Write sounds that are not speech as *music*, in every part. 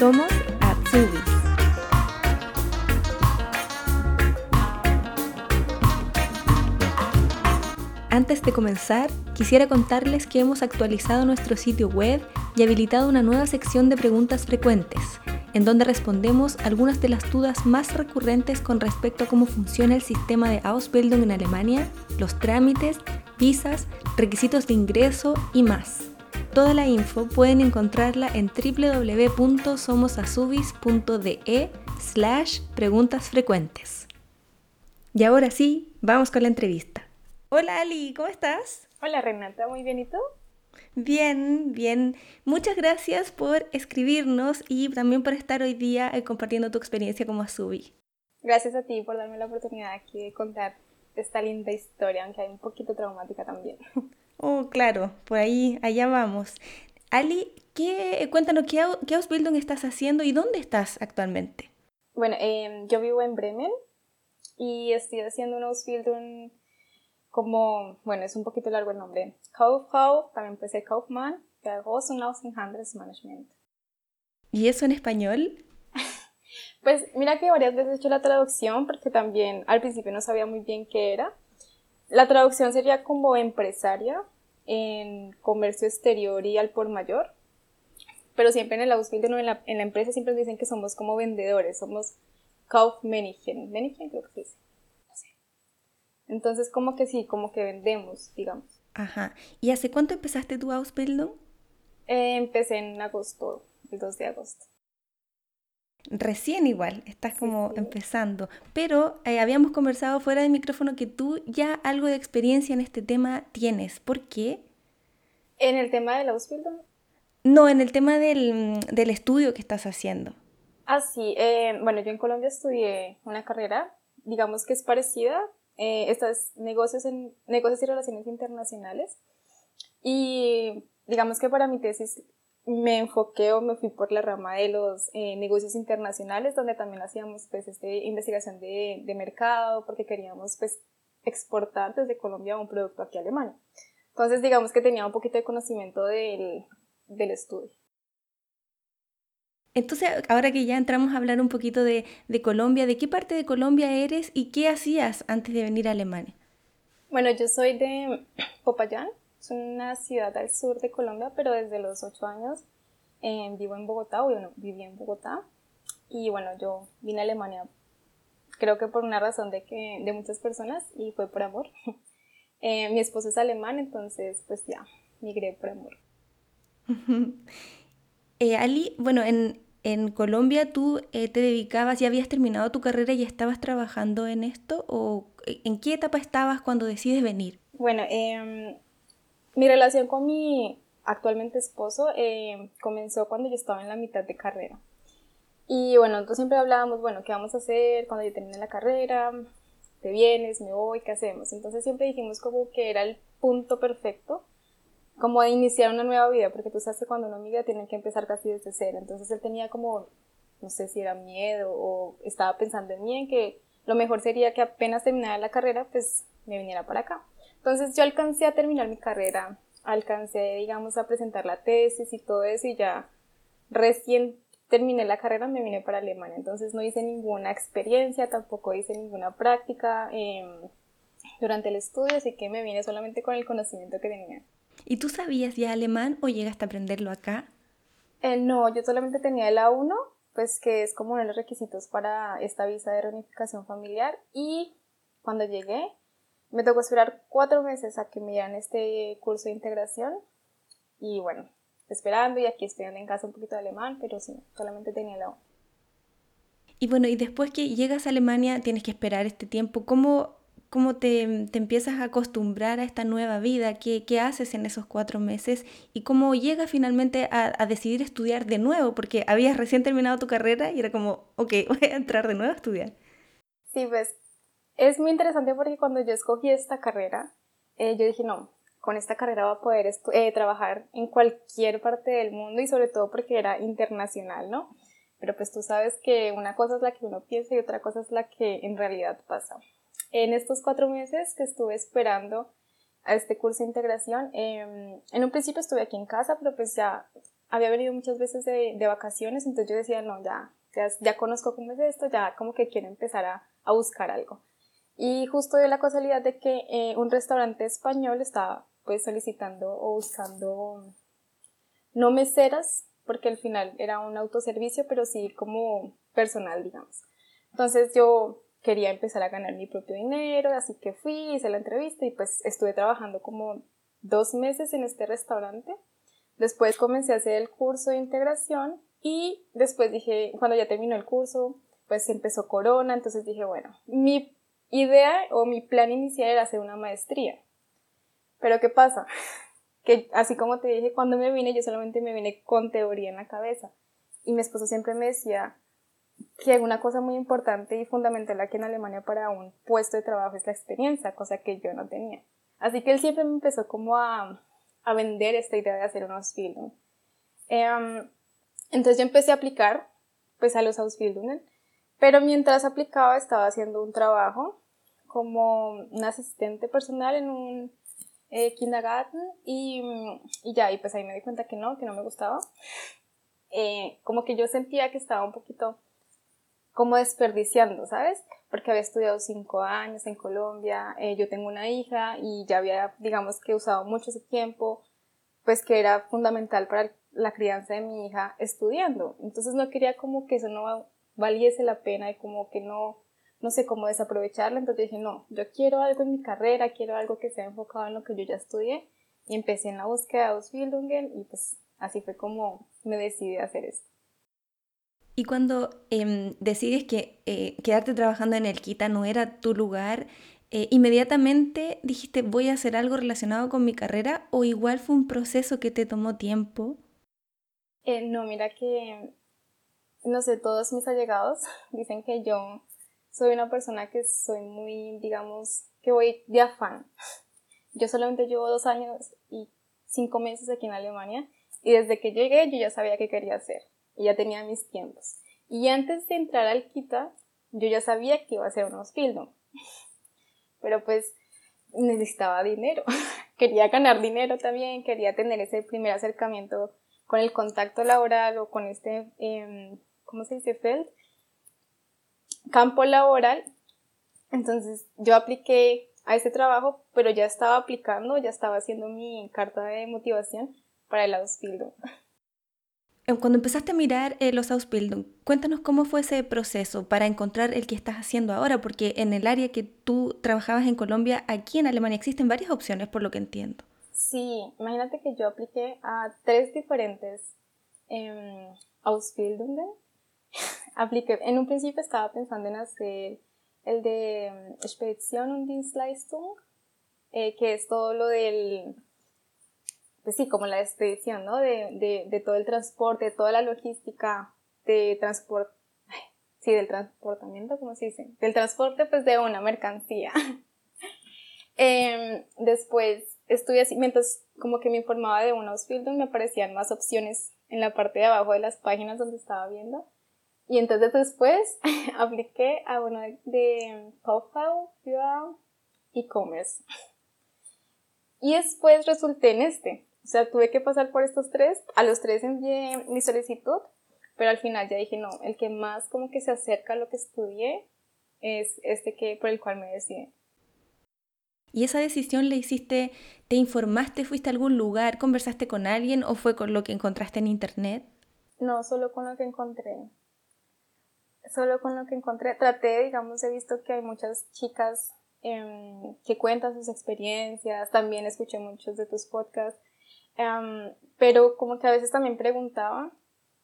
Somos Atsubis. Antes de comenzar, quisiera contarles que hemos actualizado nuestro sitio web y habilitado una nueva sección de preguntas frecuentes, en donde respondemos algunas de las dudas más recurrentes con respecto a cómo funciona el sistema de Ausbildung en Alemania, los trámites, visas, requisitos de ingreso y más. Toda la info pueden encontrarla en www.somosasubis.de slash preguntas frecuentes. Y ahora sí, vamos con la entrevista. Hola Ali, ¿cómo estás? Hola Renata, muy bien, ¿y tú? Bien, bien. Muchas gracias por escribirnos y también por estar hoy día eh, compartiendo tu experiencia como Asubi. Gracias a ti por darme la oportunidad aquí de contar esta linda historia, aunque hay un poquito traumática también. *laughs* Oh, claro, por ahí, allá vamos. Ali, ¿qué, cuéntanos, ¿qué, qué Ausbildung estás haciendo y dónde estás actualmente? Bueno, em, yo vivo en Bremen y estoy haciendo un Ausbildung como, bueno, es un poquito largo el nombre, Kauffrau, también puede ser Kaufmann, Groß- und Handelsmanagement. ¿Y eso en español? *laughs* pues mira que varias veces he hecho la traducción porque también al principio no sabía muy bien qué era. La traducción sería como empresaria en comercio exterior y al por mayor, pero siempre en el Ausbildung en la, en la empresa siempre dicen que somos como vendedores, somos Kaufmännichen, Männichen creo que se dice. Entonces, como que sí, como que vendemos, digamos. Ajá. ¿Y hace cuánto empezaste tu Ausbildung? Eh, empecé en agosto, el 2 de agosto. Recién igual, estás como empezando. Pero eh, habíamos conversado fuera de micrófono que tú ya algo de experiencia en este tema tienes. ¿Por qué? ¿En el tema del Ausbildung? No, en el tema del, del estudio que estás haciendo. Ah, sí. Eh, bueno, yo en Colombia estudié una carrera, digamos que es parecida, eh, estas negocios, en, negocios y relaciones internacionales. Y digamos que para mi tesis me enfoqué o me fui por la rama de los eh, negocios internacionales, donde también hacíamos pues este, investigación de, de, mercado, porque queríamos pues exportar desde Colombia un producto aquí a Alemania. Entonces digamos que tenía un poquito de conocimiento del, del estudio. Entonces, ahora que ya entramos a hablar un poquito de, de, Colombia, ¿de qué parte de Colombia eres y qué hacías antes de venir a Alemania? Bueno, yo soy de Popayán, es una ciudad al sur de Colombia, pero desde los ocho años eh, vivo en Bogotá, o bueno, viví en Bogotá. Y bueno, yo vine a Alemania, creo que por una razón de, que, de muchas personas, y fue por amor. *laughs* eh, mi esposo es alemán, entonces pues ya, migré por amor. *laughs* Eh, Ali, bueno, en, en Colombia tú eh, te dedicabas, ya habías terminado tu carrera y estabas trabajando en esto o en qué etapa estabas cuando decides venir? Bueno, eh, mi relación con mi actualmente esposo eh, comenzó cuando yo estaba en la mitad de carrera. Y bueno, nosotros siempre hablábamos, bueno, ¿qué vamos a hacer cuando yo termine la carrera? ¿Te vienes? ¿Me voy? ¿Qué hacemos? Entonces siempre dijimos como que era el punto perfecto como de iniciar una nueva vida, porque tú sabes que cuando uno migra tiene que empezar casi desde cero. Entonces él tenía como, no sé si era miedo o estaba pensando en mí, en que lo mejor sería que apenas terminara la carrera, pues me viniera para acá. Entonces yo alcancé a terminar mi carrera, alcancé, digamos, a presentar la tesis y todo eso, y ya recién terminé la carrera me vine para Alemania. Entonces no hice ninguna experiencia, tampoco hice ninguna práctica eh, durante el estudio, así que me vine solamente con el conocimiento que tenía. ¿Y tú sabías ya alemán o llegaste a aprenderlo acá? Eh, no, yo solamente tenía el A1, pues que es como uno de los requisitos para esta visa de reunificación familiar. Y cuando llegué, me tocó esperar cuatro meses a que me dieran este curso de integración. Y bueno, esperando y aquí estudiando en casa un poquito de alemán, pero sí, solamente tenía el A1. Y bueno, y después que llegas a Alemania tienes que esperar este tiempo. ¿Cómo cómo te, te, empiezas a acostumbrar a esta nueva vida, ¿Qué, qué haces en esos cuatro meses y cómo llegas finalmente a, a, decidir estudiar de nuevo, porque habías recién terminado tu carrera y era como, ok, *laughs* voy a entrar de nuevo a estudiar. Sí, pues es muy interesante porque cuando yo escogí esta carrera, eh, yo dije, no, con esta carrera va a poder eh, trabajar en cualquier parte del mundo y sobre todo porque era internacional, ¿no? Pero pues tú sabes que una cosa es la que uno piensa y otra cosa es la que en realidad pasa en estos cuatro meses que estuve esperando a este curso de integración, eh, en un principio estuve aquí en casa, pero pues ya había venido muchas veces de, de vacaciones, entonces yo decía, no, ya, ya, ya, conozco cómo es esto, ya como que quiero empezar a, a buscar algo. Y justo dio la casualidad de que eh, un restaurante español estaba pues solicitando o buscando no meseras, porque al final era un autoservicio, pero sí como personal, digamos. Entonces yo quería empezar a ganar mi propio dinero, así que fui, hice la entrevista y pues estuve trabajando como dos meses en este restaurante. Después comencé a hacer el curso de integración y después dije, cuando ya terminó el curso, pues empezó Corona, entonces dije, bueno, mi idea o mi plan inicial era hacer una maestría. Pero ¿qué pasa? *laughs* Que así como te dije, cuando me vine, yo solamente me vine con teoría en la cabeza. Y mi esposo siempre me decía que una cosa muy importante y fundamental aquí en Alemania para un puesto de trabajo es la experiencia, cosa que yo no tenía. Así que él siempre me empezó como a, a vender esta idea de hacer un Ausbildung. Em, entonces yo empecé a aplicar pues a los Ausbildungen, pero mientras aplicaba estaba haciendo un trabajo como un asistente personal en un eh, kindergarten y, y, ya, y pues ahí me di cuenta que no, que no me gustaba. Eh, como que yo sentía que estaba un poquito como desperdiciando, ¿sabes? Porque había estudiado cinco años en Colombia, eh, yo tengo una hija y ya había, digamos que usado mucho ese tiempo, pues que era fundamental para la crianza de mi hija estudiando. Entonces no quería como que eso no valiese la pena y como que no, no sé cómo desaprovecharla. Entonces dije, no, yo quiero algo en mi carrera, quiero algo que sea enfocado en lo que yo ya estudié. Y empecé en la búsqueda de Ausbildungen y pues así fue como me decidí a hacer esto. Y cuando em, decides que eh, quedarte trabajando en el Kita no era tu lugar, eh, ¿inmediatamente dijiste voy a hacer algo relacionado con mi carrera o igual fue un proceso que te tomó tiempo? Eh, no, mira que, no sé, todos mis allegados *laughs* dicen que yo soy una persona que soy muy, digamos, que voy de afán. Yo solamente llevo dos años y cinco meses aquí en Alemania y desde que llegué yo ya sabía qué quería hacer y ya tenía mis tiempos. Y antes de entrar al Kita, yo ya sabía que iba a ser un Ausbildung. *laughs* Pero pues necesitaba dinero. *laughs* quería ganar dinero también, quería tener ese primer acercamiento con el contacto laboral o con este, eh, ¿cómo se dice? Feld, campo laboral. Entonces yo apliqué a ese trabajo, pero ya estaba aplicando, ya estaba haciendo mi carta de motivación para el Ausbildung. Cuando empezaste a mirar eh, los Ausbildung, cuéntanos cómo fue ese proceso para encontrar el que estás haciendo ahora, porque en el área que tú trabajabas en Colombia, aquí en Alemania existen varias opciones, por lo que entiendo. Sí, imagínate que yo apliqué a tres diferentes eh, Ausbildungen. *laughs* en un principio estaba pensando en hacer el de em, Expedition und Dienstleistung, eh, que es todo lo del, pues sí, como la expedición, ¿no? De, de, todo el transporte, toda la logística de transporte, sí, del transportamiento, ¿cómo se dice? Del transporte, pues, de una mercancía. *laughs* eh, después estuve así, mientras como que me informaba de unos filtros, me aparecían más opciones en la parte de abajo de las páginas donde estaba viendo. Y entonces después *laughs* apliqué a uno de Kaufbau für e-commerce. Y después resulté en este. O sea, tuve que pasar por estos tres. A los tres envié mi solicitud, pero al final ya dije, no, el que más como que se acerca a lo que estudié es este que por el cual me decidí. ¿Y esa decisión la hiciste, te informaste, fuiste a algún lugar, conversaste con alguien o fue con lo que encontraste en internet? No, solo con lo que encontré. Solo con lo que encontré. Traté, digamos, he visto que hay muchas chicas em, que cuentan sus experiencias, también escuché muchos de tus podcasts, em, pero como que a veces también preguntaba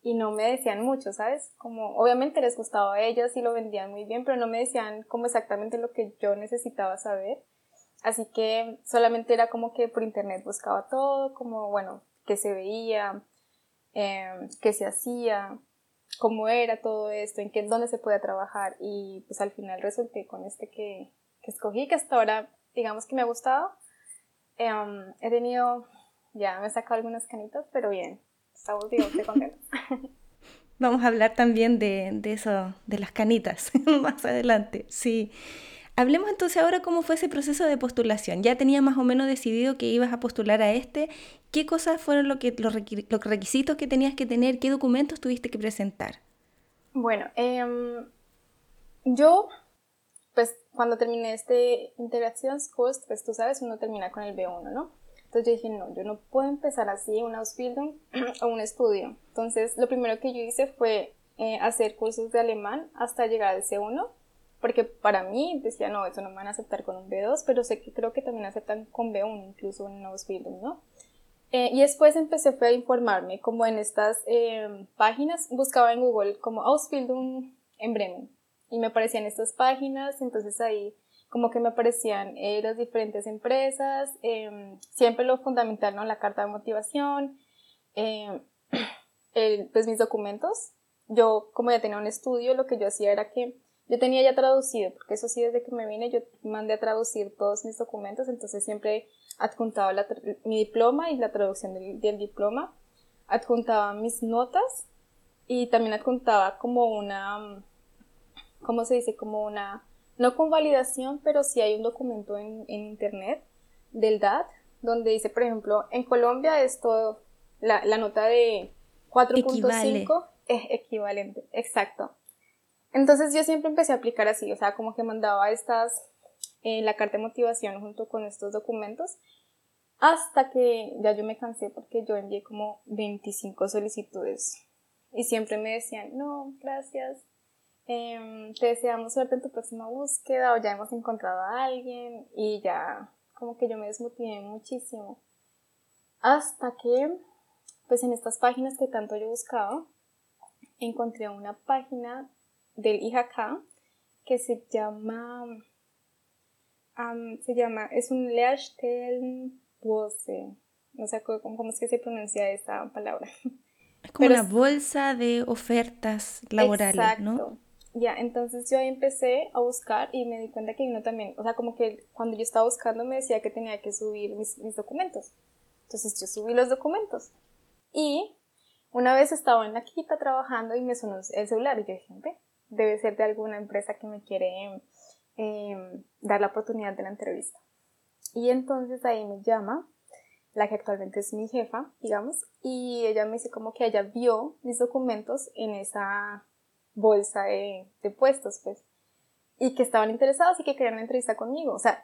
y no me decían mucho, ¿sabes? Como obviamente les gustaba a ellas y lo vendían muy bien, pero no me decían como exactamente lo que yo necesitaba saber. Así que solamente era como que por internet buscaba todo, como, bueno, qué se veía, eh, qué se hacía, cómo era todo esto, en qué, dónde se podía trabajar y pues al final resulté con este que, que escogí, que hasta ahora digamos que me ha gustado. Em, he tenido, ya me he sacado algunas canitas, pero bien, estamos, digamos, *laughs* contentos. Vamos a hablar también de, de eso, de las canitas, *laughs* más adelante, sí. Hablemos entonces ahora cómo fue ese proceso de postulación. Ya tenía más o menos decidido que ibas a postular a este. ¿Qué cosas fueron lo que, los, requisitos que tenías que tener? ¿Qué documentos tuviste que presentar? Bueno, em, yo, pues cuando terminé este Integrations Course, pues tú sabes, uno termina con el B1, ¿no? Entonces yo dije, no, yo no puedo empezar así una Ausbildung *clears throat* o un estudio. Entonces lo primero que yo hice fue eh, hacer cursos de alemán hasta llegar al C1 porque para mí decía, no, eso no me van a aceptar con un B2, pero sé que creo que también aceptan con B1, incluso en Ausbildung, ¿no? Eh, y después empecé a informarme, como en estas eh, páginas, buscaba en Google como Ausbildung en Bremen, y me aparecían estas páginas, entonces ahí como que me aparecían eh, las diferentes empresas, em, siempre lo fundamental, ¿no? La carta de motivación, em, *clears throat* pues mis documentos. Yo, como ya tenía un estudio, lo que yo hacía era que yo tenía ya traducido, porque eso sí, desde que me vine yo mandé a traducir todos mis documentos, entonces siempre adjuntaba mi diploma y la traducción del, diploma, adjuntaba mis notas y también adjuntaba como una, ¿cómo se dice? Como una, no con validación, pero sí hay un documento en, internet del DAT, donde dice, por ejemplo, en Colombia esto, la, la nota de 4.5 es equivalente, exacto. Entonces yo siempre empecé a aplicar así, o sea, como que mandaba estas, eh, la carta de motivación junto con estos documentos, hasta que ya yo me cansé porque yo envié como 25 solicitudes y siempre me decían, no, gracias, em, te deseamos suerte en tu próxima búsqueda o ya hemos encontrado a alguien y ya como que yo me desmotivé muchísimo. Hasta que, pues en estas páginas que tanto yo buscaba, encontré una página del IHK que se llama, se llama, es un Lehrstellenbörse, no sé cómo, es que se pronuncia esa palabra. Es como una bolsa de ofertas laborales, exacto. Ya, entonces yo ahí empecé a buscar y me di cuenta que uno también, o sea, como que cuando yo estaba buscando me decía que tenía que subir mis, mis documentos. Entonces yo subí los documentos. Y una vez estaba en la quita trabajando y me sonó el celular y yo dije, debe ser de alguna empresa que me quiere em, dar la oportunidad de la entrevista. Y entonces ahí me llama la que actualmente es mi jefa, digamos, y ella me dice como que ella vio mis documentos en esa bolsa de, puestos, pues, y que estaban interesados y que querían una entrevista conmigo. O sea,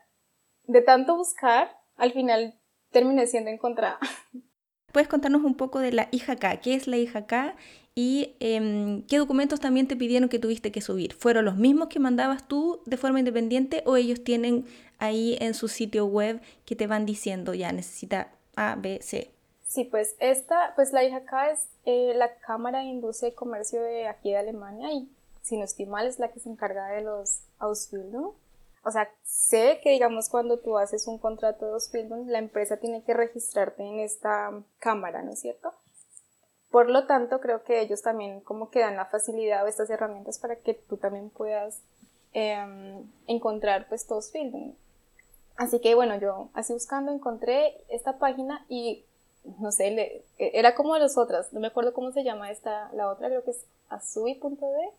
de tanto buscar, al final terminé siendo encontrada. *laughs* ¿Puedes contarnos un poco de la IJK? ¿Qué es la IJK y em, qué documentos también te pidieron que tuviste que subir. ¿Fueron los mismos que mandabas tú de forma independiente o ellos tienen ahí en su sitio web que te van diciendo ya necesita A, B, C? Sí, pues esta, pues la IHK es eh, la Cámara de Industria y Comercio de aquí de Alemania y si no estoy mal es la que se encarga de los Ausbildung. O sea, sé que digamos cuando tú haces un contrato de Ausbildung, la empresa tiene que registrarte en esta cámara, ¿no es cierto? Por lo tanto, creo que ellos también como que dan la facilidad o estas herramientas para que tú también puedas em, encontrar pues todos building. Así que bueno, yo así buscando encontré esta página y no sé, le, e, era como las otras, no me acuerdo cómo se llama esta, la otra creo que es azui.de,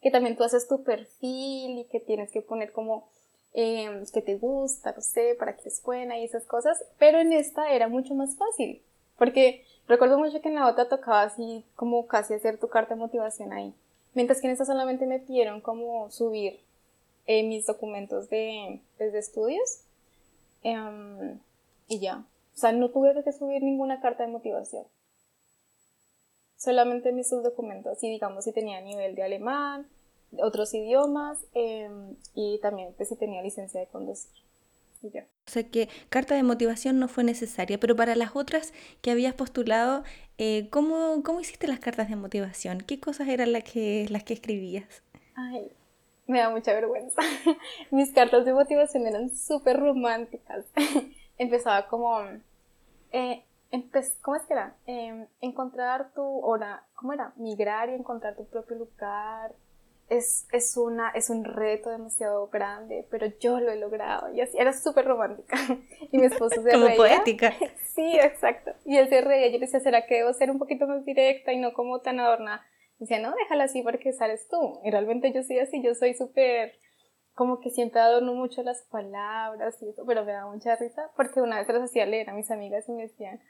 que también tú haces tu perfil y que tienes que poner como eh, te gusta, no sé, para que es buena y esas cosas, pero en esta era mucho más fácil, porque Recuerdo mucho que en la otra tocaba así como casi hacer tu carta de motivación ahí. Mientras que en esta solamente me pidieron como subir eh, mis documentos de, pues, estudios. Em, y ya. O sea, no tuve que subir ninguna carta de motivación. Solamente mis documentos. Y digamos si tenía nivel de alemán, otros idiomas em, y también pues, si tenía licencia de conducir. O sea que carta de motivación no fue necesaria, pero para las otras que habías postulado, eh, ¿cómo, ¿cómo, hiciste las cartas de motivación? ¿Qué cosas eran las que, las que escribías? Ay, me da mucha vergüenza. *laughs* Mis cartas de motivación eran súper románticas. *laughs* Empezaba como... Eh, ¿Cómo es que era? Em, encontrar tu hora, ¿cómo era? Migrar y encontrar tu propio lugar, es, es, una, es un reto demasiado grande, pero yo lo he logrado. Y así, era súper romántica. *laughs* Y mi esposo se Como poética. *laughs* Sí, exacto. Y él se reía. Yo le decía, ¿será que debo ser un poquito más directa y no como tan adornada? Y decía, no, déjala así porque sales tú. Y realmente yo soy así, yo soy súper como que siempre adorno mucho las palabras y eso, pero me da mucha risa porque una vez las hacía leer a mis amigas y me decían,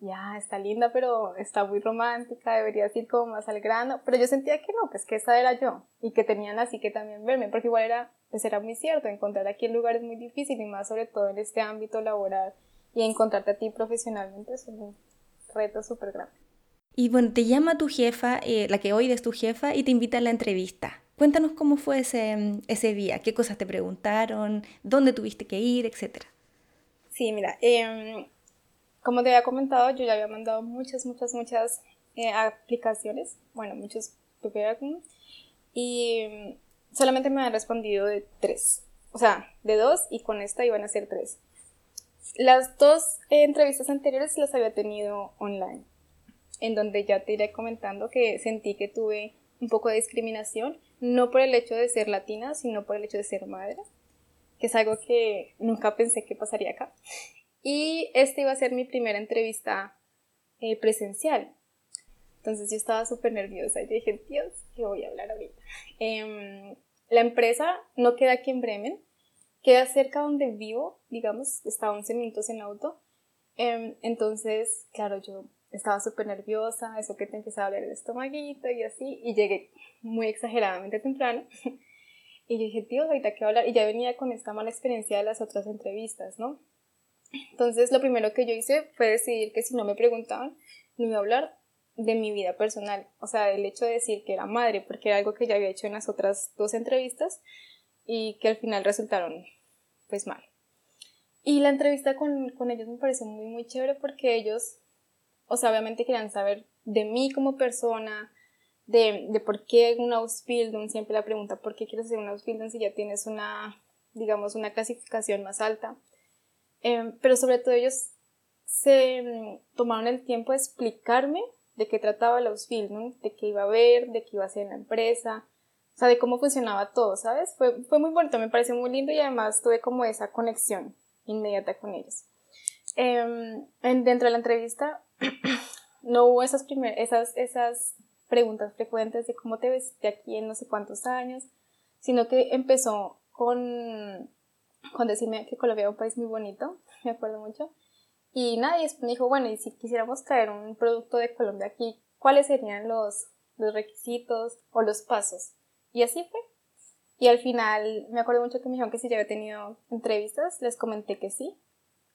ya, está linda, pero está muy romántica, debería ir como más al grano, pero yo sentía que no, pues que esa era yo y que tenían así que también verme, porque igual era, pues era muy cierto, encontrar aquí el lugar es muy difícil y más sobre todo en este ámbito laboral y encontrarte a ti profesionalmente es un reto súper grande. Y bueno, te llama tu jefa, eh, la que hoy es tu jefa, y te invita a la entrevista. Cuéntanos cómo fue ese, ese día, qué cosas te preguntaron, dónde tuviste que ir, etc. Sí, mira, em, como te había comentado, yo ya había mandado muchas, muchas, muchas eh, aplicaciones, bueno, muchos y em, solamente me han respondido de tres, o sea, de dos y con esta iban a ser tres. Las dos entrevistas anteriores las había tenido online, en donde ya te iré comentando que sentí que tuve un poco de discriminación no por el hecho de ser latina, sino por el hecho de ser madre, que es algo que nunca pensé que pasaría acá. Y esta iba a ser mi primera entrevista eh, presencial. Entonces yo estaba súper nerviosa y dije, Dios, ¿qué voy a hablar ahorita? Em, la empresa no queda aquí en Bremen, queda cerca donde vivo, digamos, está 11 minutos en auto. Em, entonces, claro, yo estaba súper nerviosa, eso que te empezaba a doler el estomaguito y así, y llegué muy exageradamente temprano. *laughs* y yo dije, Dios, ahorita qué hablar, y ya venía con esta mala experiencia de las otras entrevistas, ¿no? Entonces, lo primero que yo hice fue decidir que si no me preguntaban, no iba a hablar de mi vida personal, o sea, el hecho de decir que era madre, porque era algo que ya había hecho en las otras dos entrevistas y que al final resultaron, pues, mal. Y la entrevista con, con ellos me pareció muy, muy chévere porque ellos o sea, obviamente querían saber de mí como persona, de, de por qué un Ausbildung, siempre la pregunta, ¿por qué quieres hacer un Ausbildung si ya tienes una, digamos, una clasificación más alta? Em, pero sobre todo ellos se mm, tomaron el tiempo de explicarme de qué trataba el Ausbildung, de qué iba a ver, de qué iba a hacer en la empresa, o sea, de cómo funcionaba todo, ¿sabes? Fue, fue muy bonito, me pareció muy lindo y además tuve como esa conexión inmediata con ellos. Eh, dentro de la entrevista *clears throat* no hubo esas, primer, esas, esas preguntas frecuentes de cómo te ves de aquí en no sé cuántos años, sino que empezó con, con decirme que Colombia era un país muy bonito, *laughs* me acuerdo mucho, y nadie me dijo, bueno, y si quisiéramos traer un producto de Colombia aquí, ¿cuáles serían los, los requisitos o los pasos? Y así fue. Y al final me acuerdo mucho que me dijeron que si ya había tenido entrevistas, les comenté que sí,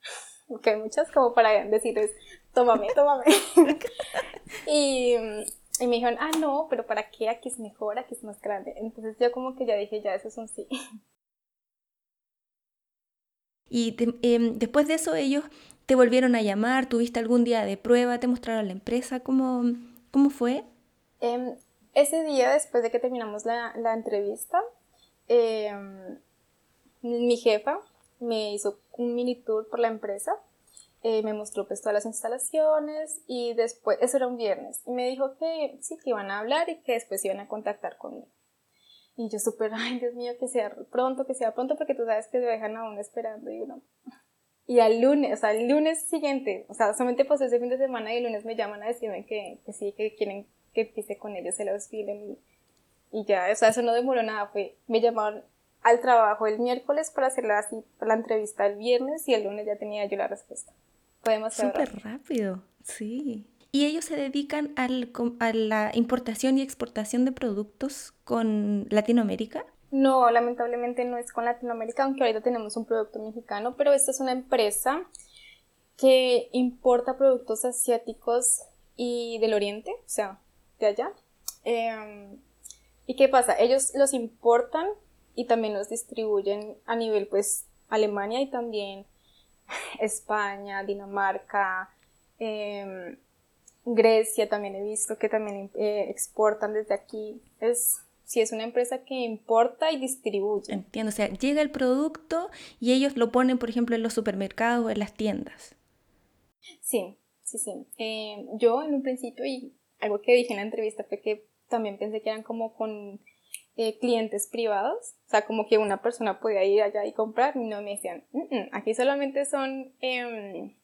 *laughs* que hay muchas como para decirles, tómame, tómame. *laughs* y, y, me dijeron, ah, no, pero ¿para qué? Aquí es mejor, aquí es más grande. Entonces yo como que ya dije, ya, eso es un sí. Y em, después de eso ellos te volvieron a llamar, tuviste algún día de prueba, te mostraron la empresa, ¿cómo, cómo fue? Em, ese día, después de que terminamos la, la entrevista, em, mi jefa me hizo un mini tour por la empresa, eh, me mostró pues todas las instalaciones y después, eso era un viernes, y me dijo que sí, que iban a hablar y que después iban a contactar conmigo. Y yo súper, *laughs* ay Dios mío, que sea pronto, que sea pronto, porque tú sabes que se dejan aún esperando y uno... Y al lunes, o sea, el lunes siguiente, o sea, solamente pasó ese fin de semana y el lunes me llaman a decirme que, que sí, que quieren que empiece con ellos el auxilio y, y ya, o sea, eso no demoró nada, fue, me llamaron al trabajo el miércoles para hacer la, la entrevista el viernes y el lunes ya tenía yo la respuesta. Podemos Súper rápido, sí. ¿Y ellos se dedican al, a la importación y exportación de productos con Latinoamérica? No, lamentablemente no es con Latinoamérica, aunque ahorita tenemos un producto mexicano, pero esta es una empresa que importa productos asiáticos y del oriente, o sea, de allá. Em, ¿Y qué pasa? Ellos los importan y también los distribuyen a nivel pues Alemania y también España, Dinamarca, em, Grecia también he visto que también eh, exportan desde aquí. Es si es una empresa que importa y distribuye. Entiendo, o sea, llega el producto y ellos lo ponen, por ejemplo, en los supermercados o en las tiendas. Sí, sí, sí. Em, yo en un principio, y algo que dije en la entrevista fue que también pensé que eran como con eh, clientes privados, o sea, como que una persona podía ir allá y comprar, y no me decían, aquí solamente son, em,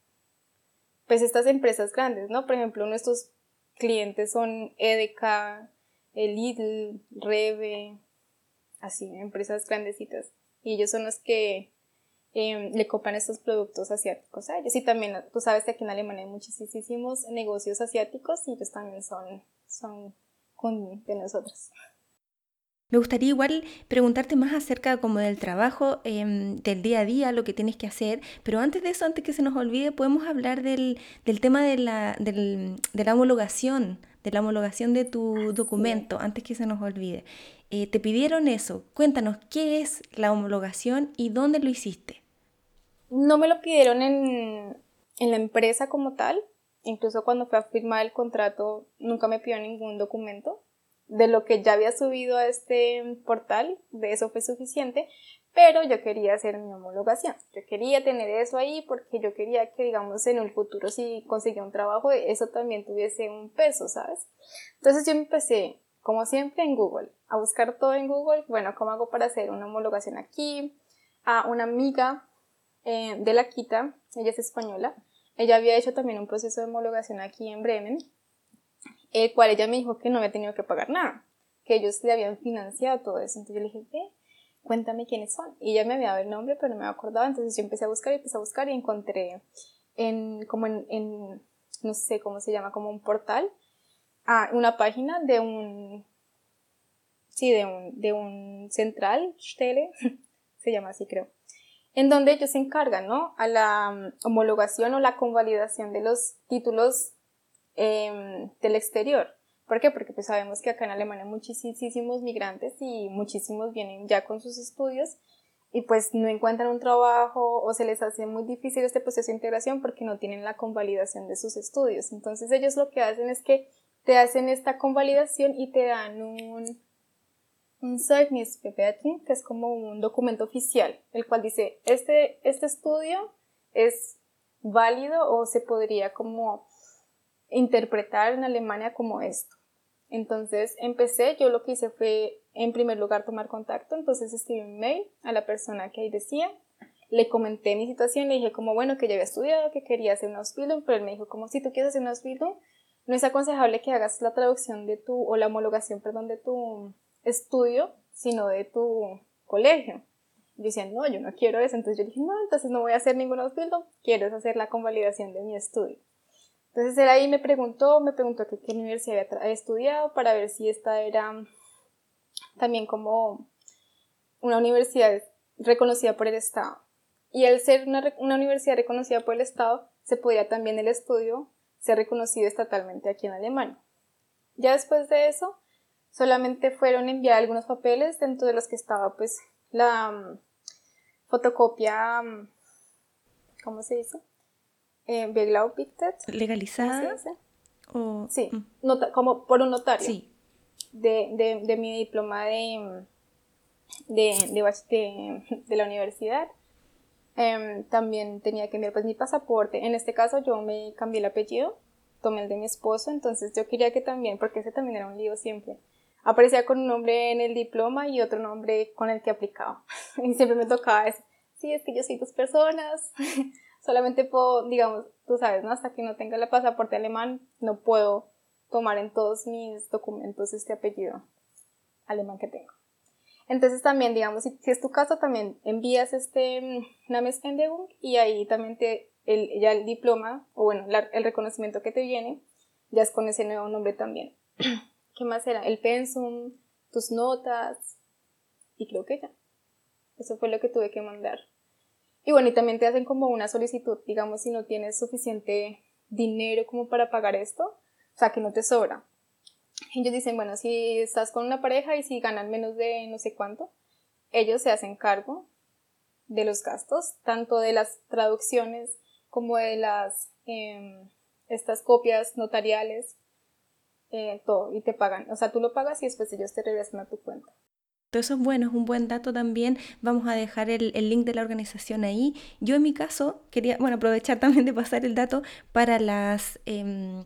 pues, estas empresas grandes, ¿no? Por ejemplo, nuestros clientes son Edeka, Lidl, Rebe, así, empresas grandecitas. Y ellos son los que em, le copan estos productos asiáticos a ellos. Y también, tú sabes que aquí en Alemania hay muchísimos negocios asiáticos y ellos también son, son de nosotros. Me gustaría igual preguntarte más acerca como del trabajo, em, del día a día, lo que tienes que hacer, pero antes de eso, antes que se nos olvide, podemos hablar del, tema de la, de la homologación, de la homologación de tu documento, antes que se nos olvide. Eh, te pidieron eso, cuéntanos qué es la homologación y dónde lo hiciste. No me lo pidieron en, en la empresa como tal, incluso cuando fue a firmar el contrato nunca me pidió ningún documento de lo que ya había subido a este portal, de eso fue suficiente, pero yo quería hacer mi homologación. Yo quería tener eso ahí porque yo quería que, digamos, en el futuro si conseguía un trabajo, eso también tuviese un peso, ¿sabes? Entonces yo empecé, como siempre, en Google, a buscar todo en Google. Bueno, ¿cómo hago para hacer una homologación aquí? A una amiga eh, de la Quita, ella es española, ella había hecho también un proceso de homologación aquí en Bremen el cual ella me dijo que no había tenido que pagar nada, que ellos le habían financiado todo eso. Entonces yo le dije, ¿qué? Cuéntame quiénes son. Y ella me había dado el nombre, pero no me acordaba. Entonces yo empecé a buscar y empecé a buscar y encontré en, como en, no sé cómo se llama, como un portal, a una página de un, sí, de un, de un central, Stelle, *laughs* se llama así creo, en donde ellos se encargan, ¿no? A la homologación o la convalidación de los títulos Em, del exterior. ¿Por qué? Porque pues sabemos que acá en Alemania hay muchísimos migrantes y muchísimos vienen ya con sus estudios y pues no encuentran un trabajo o se les hace muy difícil este proceso de integración porque no tienen la convalidación de sus estudios. Entonces ellos lo que hacen es que te hacen esta convalidación y te dan un, un que es como un documento oficial, el cual dice, este, este estudio es válido o se podría como interpretar en Alemania como esto. Entonces empecé, yo lo que hice fue en primer lugar tomar contacto, entonces escribí un mail a la persona que ahí decía, le comenté mi situación, le dije como bueno que ya había estudiado, que quería hacer un Ausbildung, pero él me dijo como si tú quieres hacer un Ausbildung, no es aconsejable que hagas la traducción de tu, o la homologación, perdón, de tu estudio, sino de tu colegio. Yo decía, no, yo no quiero eso, entonces yo dije, no, entonces no voy a hacer ningún Ausbildung, quiero hacer la convalidación de mi estudio. Entonces él ahí me preguntó, me preguntó qué universidad había estudiado para ver si esta era también como una universidad reconocida por el Estado. Y al ser una, universidad reconocida por el Estado, se podía también el estudio ser reconocido estatalmente aquí en Alemania. Ya después de eso, solamente fueron enviar algunos papeles dentro de los que estaba pues la mm, fotocopia, mm, ¿cómo se dice? Eh, ¿Legalizada? O... Sí, mm. como por un notario. Sí. De, de, mi diploma de, de, de, de la universidad. Em, también tenía que enviar pues mi pasaporte. En este caso yo me cambié el apellido, tomé el de mi esposo, entonces yo quería que también, porque ese también era un lío siempre, aparecía con un nombre en el diploma y otro nombre con el que aplicaba. *laughs* y siempre me tocaba decir, sí, es que yo soy dos personas, *laughs* solamente puedo, digamos, tú sabes, ¿no? Hasta que no tenga el pasaporte alemán, no puedo tomar en todos mis documentos este apellido alemán que tengo. Entonces también, digamos, si, es tu caso, también envías este mm, Namensänderung y ahí también te, el, ya el diploma, o bueno, el reconocimiento que te viene, ya es con ese nuevo nombre también. *clears throat* ¿Qué más era? El pensum, tus notas, y creo que ya. Eso fue lo que tuve que mandar. Y bueno, y también te hacen como una solicitud, digamos, si no tienes suficiente dinero como para pagar esto, o sea, que no te sobra. Ellos dicen, bueno, si estás con una pareja y si ganan menos de no sé cuánto, ellos se hacen cargo de los gastos, tanto de las traducciones como de las, em, estas copias notariales, eh, todo, y te pagan. O sea, tú lo pagas y después ellos te regresan a tu cuenta. Todo eso es bueno, es un buen dato también. Vamos a dejar el, link de la organización ahí. Yo en mi caso quería, bueno, aprovechar *laughs* también de pasar el dato para las... Em,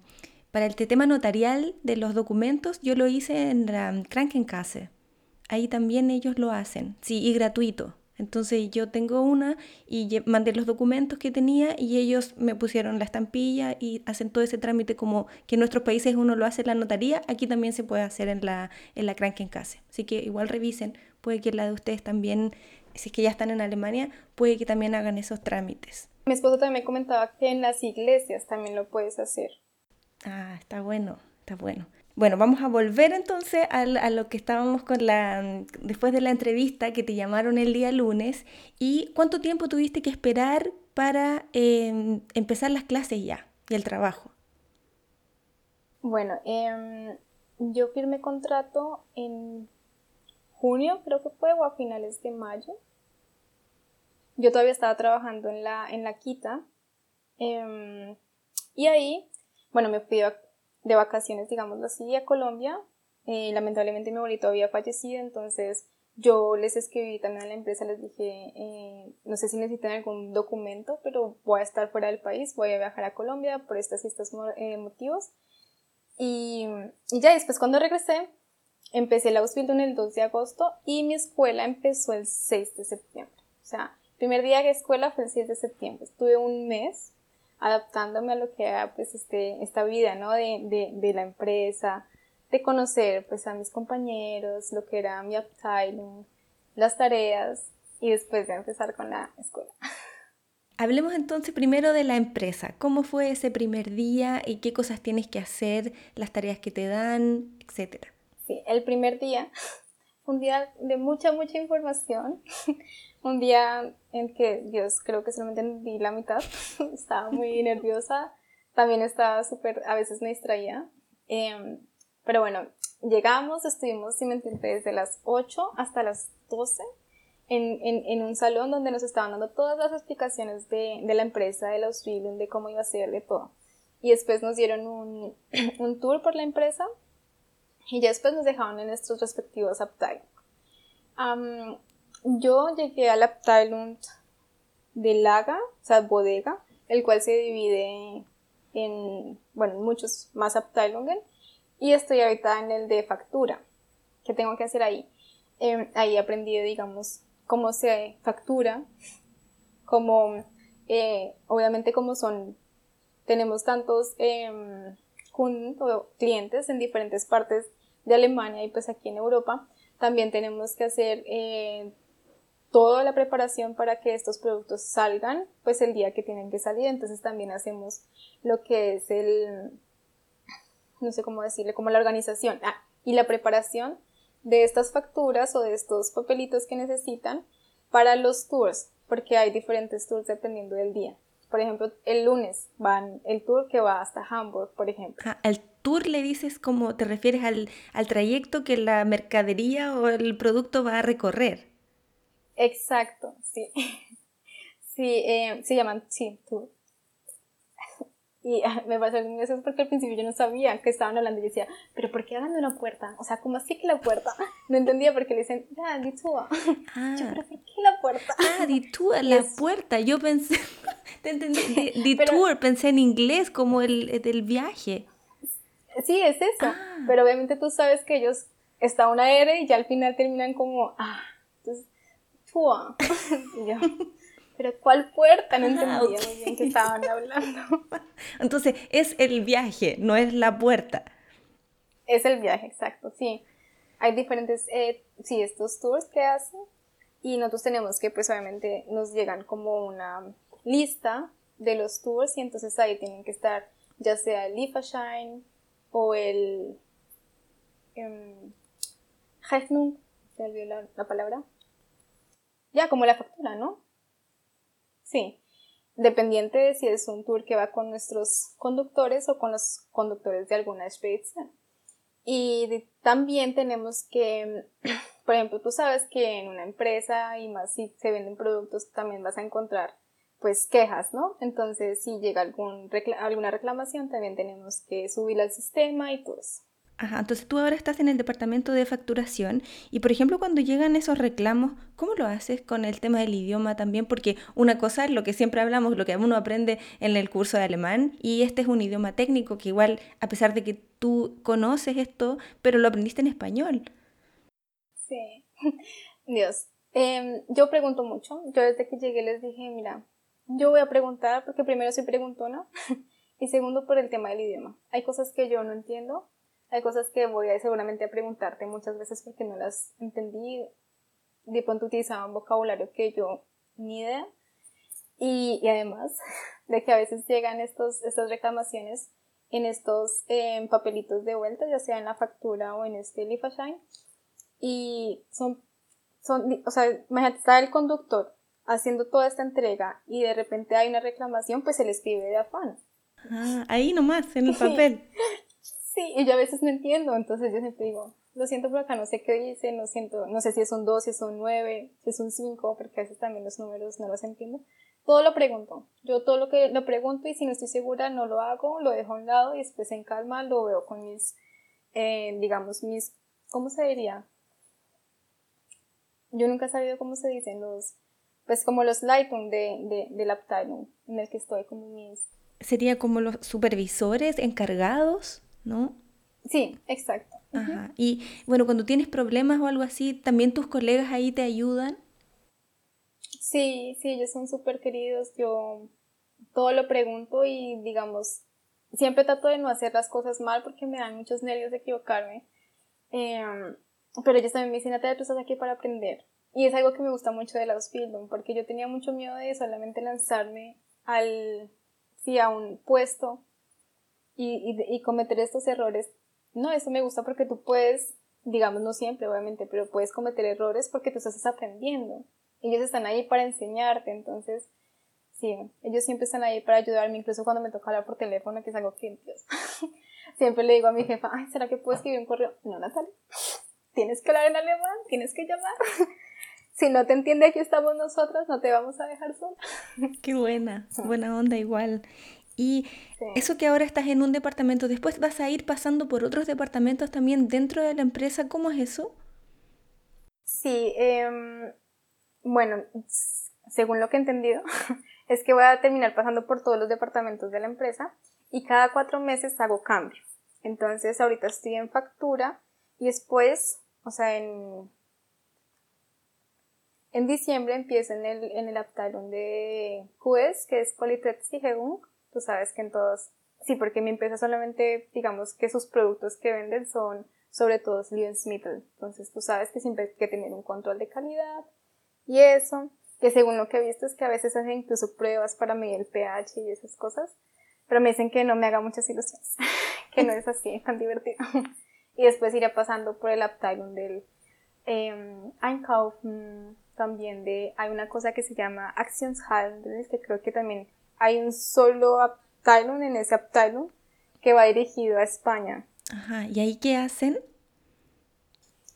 para el tema notarial de los documentos, yo lo hice en la Krankenkasse. Ahí también ellos lo hacen, sí, y gratuito. Entonces yo tengo una y mandé los documentos que tenía y ellos me pusieron la estampilla y hacen todo ese trámite como que en nuestros países uno lo hace en la notaría, aquí también se puede hacer en la, en la Krankenkasse. Así que igual revisen puede que la de ustedes también, si es que ya están en Alemania, puede que también hagan esos trámites. Mi esposo también me comentaba que en las iglesias también lo puedes hacer. Ah, está bueno, está bueno. Bueno, vamos a volver entonces a, lo que estábamos con la, después de la entrevista que te llamaron el día lunes. ¿Y cuánto tiempo tuviste que esperar para em, empezar las clases ya y el trabajo? Bueno, em, yo firmé contrato en junio, creo que fue, o a finales de mayo. Yo todavía estaba trabajando en la, en la quita. Em, y ahí, bueno, me fui de vacaciones, digamos así, a Colombia. Eh, lamentablemente mi abuelito había fallecido, entonces yo les escribí también a la empresa, les dije, eh, no sé si necesitan algún documento, pero voy a estar fuera del país, voy a viajar a Colombia por estos y estos eh, motivos. Y, ya después cuando regresé, empecé el Ausbildung el 2 de agosto y mi escuela empezó el 6 de septiembre. O sea, el primer día de escuela fue el 6 de septiembre. Estuve un mes adaptándome a lo que era pues este, esta vida, ¿no? De, de, de la empresa, de conocer pues a mis compañeros, lo que era mi abteilung, las tareas y después de empezar con la escuela. *laughs* Hablemos entonces primero de la empresa. ¿Cómo fue ese primer día y qué cosas tienes que hacer, las tareas que te dan, etcétera? Sí, el primer día *laughs* un día de mucha, mucha información. *laughs* un día en que Dios creo que solamente entendí la mitad. *laughs* estaba muy *laughs* nerviosa. También estaba súper, a veces me distraía. Em, pero bueno, llegamos, estuvimos, si me desde las 8 hasta las 12 en, en, en, un salón donde nos estaban dando todas las explicaciones de, de la empresa, de los feelings, de cómo iba a ser, de todo. Y después nos dieron un, *clears throat* un tour por la empresa y ya después nos dejaron en nuestros respectivos Abteilung. Yo llegué al Abteilung de Laga, o sea, bodega, el cual se divide en, bueno, muchos más Abteilungen, y estoy ahorita en el de factura. ¿Qué tengo que hacer ahí? Em, ahí aprendí, digamos, cómo se factura, cómo, eh, obviamente, como son, tenemos tantos eh, clientes en diferentes partes de Alemania y pues aquí en Europa, también tenemos que hacer eh, toda la preparación para que estos productos salgan pues el día que tienen que salir. Entonces también hacemos lo que es el, no sé cómo decirle, como la organización ah, y la preparación de estas facturas o de estos papelitos que necesitan para los tours, porque hay diferentes tours dependiendo del día. Por ejemplo, el lunes van el tour que va hasta Hamburg, por ejemplo. Ah, el tour le dices como te refieres al, al trayecto que la mercadería o el producto va a recorrer. Exacto, sí. *laughs* Sí, eh, se llaman, sí, tour. *laughs* Y *laughs* me pasó algo eso porque al principio yo no sabía que estaban hablando. Yo decía, ¿pero por qué hagan de una puerta? O sea, ¿cómo así que la puerta? No entendía porque le dicen, ah, di Ah. Yo, ¿pero por qué la puerta? Ah, di la puerta. Yo pensé, te entendí, pensé en inglés como el del viaje. Sí, es eso. Ah. Pero obviamente tú sabes que ellos está una R y ya al final terminan como, ah, entonces, y *laughs* yo, pero ¿cuál puerta? No ah, entendía muy bien qué estaban hablando. *laughs* Entonces, es el viaje, no es la puerta. Es el viaje, exacto, sí. Hay diferentes, eh, sí, estos tours que hacen y nosotros tenemos que, pues obviamente nos llegan como una lista de los tours y entonces ahí tienen que estar ya sea el Lieferschein o el um, se olvidó la, la palabra. Ya, como la factura, ¿no? Sí, dependiente de si es un tour que va con nuestros conductores o con los conductores de alguna expedición. Y también tenemos que, *clears throat* por ejemplo, tú sabes que en una empresa y más si se venden productos también vas a encontrar pues quejas, ¿no? Entonces si llega algún alguna reclamación también tenemos que subirla al sistema y todo eso. Entonces tú ahora estás en el departamento de facturación y por ejemplo cuando llegan esos reclamos, ¿cómo lo haces con el tema del idioma también? Porque una cosa es lo que siempre hablamos, lo que uno aprende en el curso de alemán y este es un idioma técnico que igual a pesar de que tú conoces esto, pero lo aprendiste en español. Sí, *laughs* Dios. Em, yo pregunto mucho, yo desde que llegué les dije, mira, yo voy a preguntar porque primero soy preguntona *laughs* y segundo por el tema del idioma. Hay cosas que yo no entiendo hay cosas que voy a seguramente a preguntarte muchas veces porque no las entendí de pronto utilizaban vocabulario que yo ni idea. Y, y además *laughs* de que a veces llegan estos, estas reclamaciones en estos eh, papelitos de vuelta, ya sea en la factura o en este Shine. Y son, son, o sea, imagínate, está el conductor haciendo toda esta entrega y de repente hay una reclamación, pues se le escribe de afán. Ah, ahí nomás, en el *laughs* papel. Sí, y yo a veces no entiendo, entonces yo siempre digo, lo siento por acá, no sé qué dice, no siento, no sé si es un 2, si es un 9, si es un 5, porque a veces también los números no los entiendo. Todo lo pregunto. Yo todo lo que lo pregunto y si no estoy segura no lo hago, lo dejo a un lado y después en calma lo veo con mis, eh, digamos, mis, ¿cómo se diría? Yo nunca he sabido cómo se dicen los, pues como los Lightroom de, de, del Abteilung en el que estoy, como mis... Sería como los supervisores encargados, ¿no? Sí, exacto. Ajá. Y bueno, cuando tienes problemas o algo así, ¿también tus colegas ahí te ayudan? Sí, sí, ellos son súper queridos. Yo todo lo pregunto y digamos, siempre trato de no hacer las cosas mal porque me dan muchos nervios de equivocarme. Em, pero ellos también me dicen, Natalia, tú estás aquí para aprender. Y es algo que me gusta mucho de la Ausbildung, porque yo tenía mucho miedo de solamente lanzarme al, sí, a un puesto y, y, y cometer estos errores. No, eso me gusta porque tú puedes, digamos, no siempre, obviamente, pero puedes cometer errores porque tú estás aprendiendo ellos están ahí para enseñarte, entonces, sí, ellos siempre están ahí para ayudarme, incluso cuando me toca hablar por teléfono, que es algo que, *laughs* siempre le digo a mi jefa, ay, ¿será que puedo escribir un correo? No, Natalia, tienes que hablar en alemán, tienes que llamar. *laughs* si no te entiende, aquí estamos nosotras, no te vamos a dejar sola. Qué buena, buena onda igual. Y eso que ahora estás en un departamento, después vas a ir pasando por otros departamentos también dentro de la empresa, ¿cómo es eso? Sí, eh, bueno, según lo que he entendido, *laughs* es que voy a terminar pasando por todos los departamentos de la empresa y cada cuatro meses hago cambio. Entonces ahorita estoy en factura y después, o sea, en, en diciembre empiezo en el, en el de QS, que es Qualitätssicherung. Tú sabes que en todos, sí, porque mi empresa solamente, digamos que sus productos que venden son sobre todo Lebensmittel. Entonces tú sabes que siempre hay que tener un control de calidad, y eso, que según lo que he visto es que a veces hacen incluso pruebas para medir el pH y esas cosas, pero me dicen que no me haga muchas ilusiones, *laughs* que no es así tan divertido. y después iré pasando por el Abteilung del eh, Einkaufen, también de, hay una cosa que se llama Aktionshandel, que creo que también hay un solo Abteilung en ese Abteilung que va dirigido a España. Ajá, ¿y ahí qué hacen?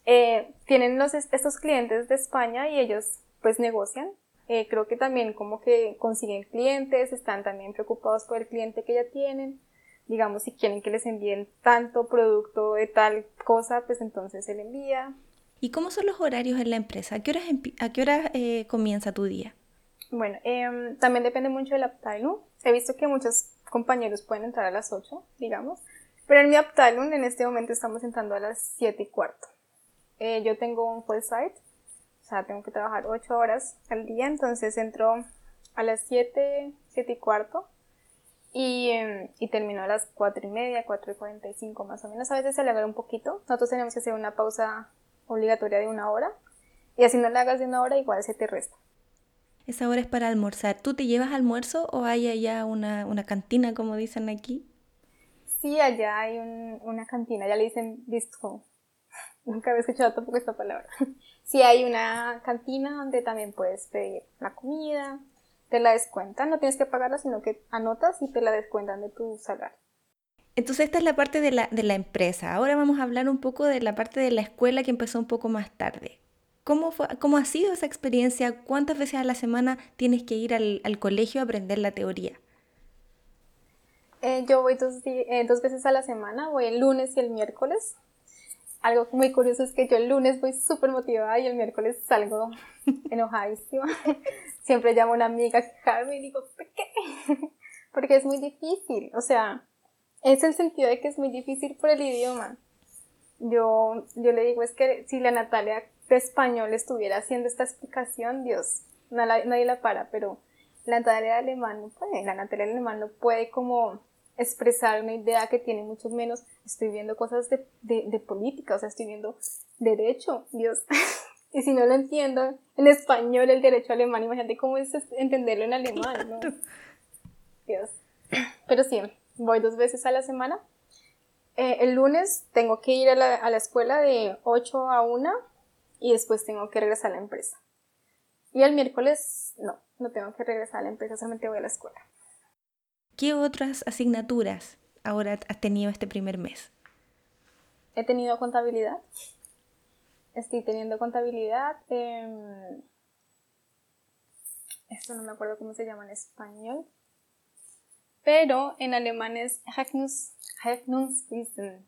Eh, tienen los, estos clientes de España y ellos pues negocian. Eh, creo que también como que consiguen clientes, están también preocupados por el cliente que ya tienen. Digamos, si quieren que les envíen tanto producto de tal cosa, pues entonces se le envía. ¿Y cómo son los horarios en la empresa? ¿A qué horas, a qué eh, comienza tu día? Bueno, em, también depende mucho del Abteilung. He visto que muchos compañeros pueden entrar a las 8, digamos, pero en mi Abteilung en este momento estamos entrando a las 7 y cuarto. Eh, yo tengo un full site, o sea, tengo que trabajar 8 horas al día, entonces entro a las 7, 7 y cuarto y, em, y termino a las 4 y media, 4 y 45 más o menos. A veces se alarga un poquito, nosotros tenemos que hacer una pausa obligatoria de una hora y así no la hagas de una hora igual se te resta. Esa hora es para almorzar. ¿Tú te llevas almuerzo o hay allá una, una cantina, como dicen aquí? Sí, allá hay un, una cantina, ya le dicen bistro. *laughs* Nunca había escuchado tampoco esta palabra. *laughs* Si hay una cantina donde también puedes pedir la comida, te la descuentan, no tienes que pagarla, sino que anotas y te la descuentan de tu salario. Entonces esta es la parte de la, de la empresa. Ahora vamos a hablar un poco de la parte de la escuela que empezó un poco más tarde. ¿Cómo, fue, cómo ha sido esa experiencia? ¿Cuántas veces a la semana tienes que ir al, al colegio a aprender la teoría? Eh, yo voy dos, eh, dos veces a la semana, voy el lunes y el miércoles algo muy curioso es que yo el lunes voy súper motivada y el miércoles salgo *laughs* enojadísima. *laughs* Siempre llamo a una amiga a quejarme y digo, ¿por qué? *laughs* Porque es muy difícil. O sea, es el sentido de que es muy difícil por el idioma. Yo, yo le digo, es que si la Natalia de español estuviera haciendo esta explicación, Dios, nadie la para, pero la Natalia de alemán no puede. La Natalia de alemán no puede como expresar una idea que tiene mucho menos. Estoy viendo cosas de, de, política, o sea, estoy viendo derecho, Dios. *laughs* Y si no lo entiendo en español, el derecho alemán, imagínate cómo es entenderlo en alemán, ¿no? Dios. Pero sí, voy dos veces a la semana. Eh, el lunes tengo que ir a la, a la escuela de 8 a 1 y después tengo que regresar a la empresa. Y el miércoles no, no tengo que regresar a la empresa, solamente voy a la escuela. ¿Qué otras asignaturas ahora has tenido este primer mes? He tenido contabilidad. Estoy teniendo contabilidad. Eh, esto no me acuerdo cómo se llama en español. Pero en alemán es Rechnungswesen.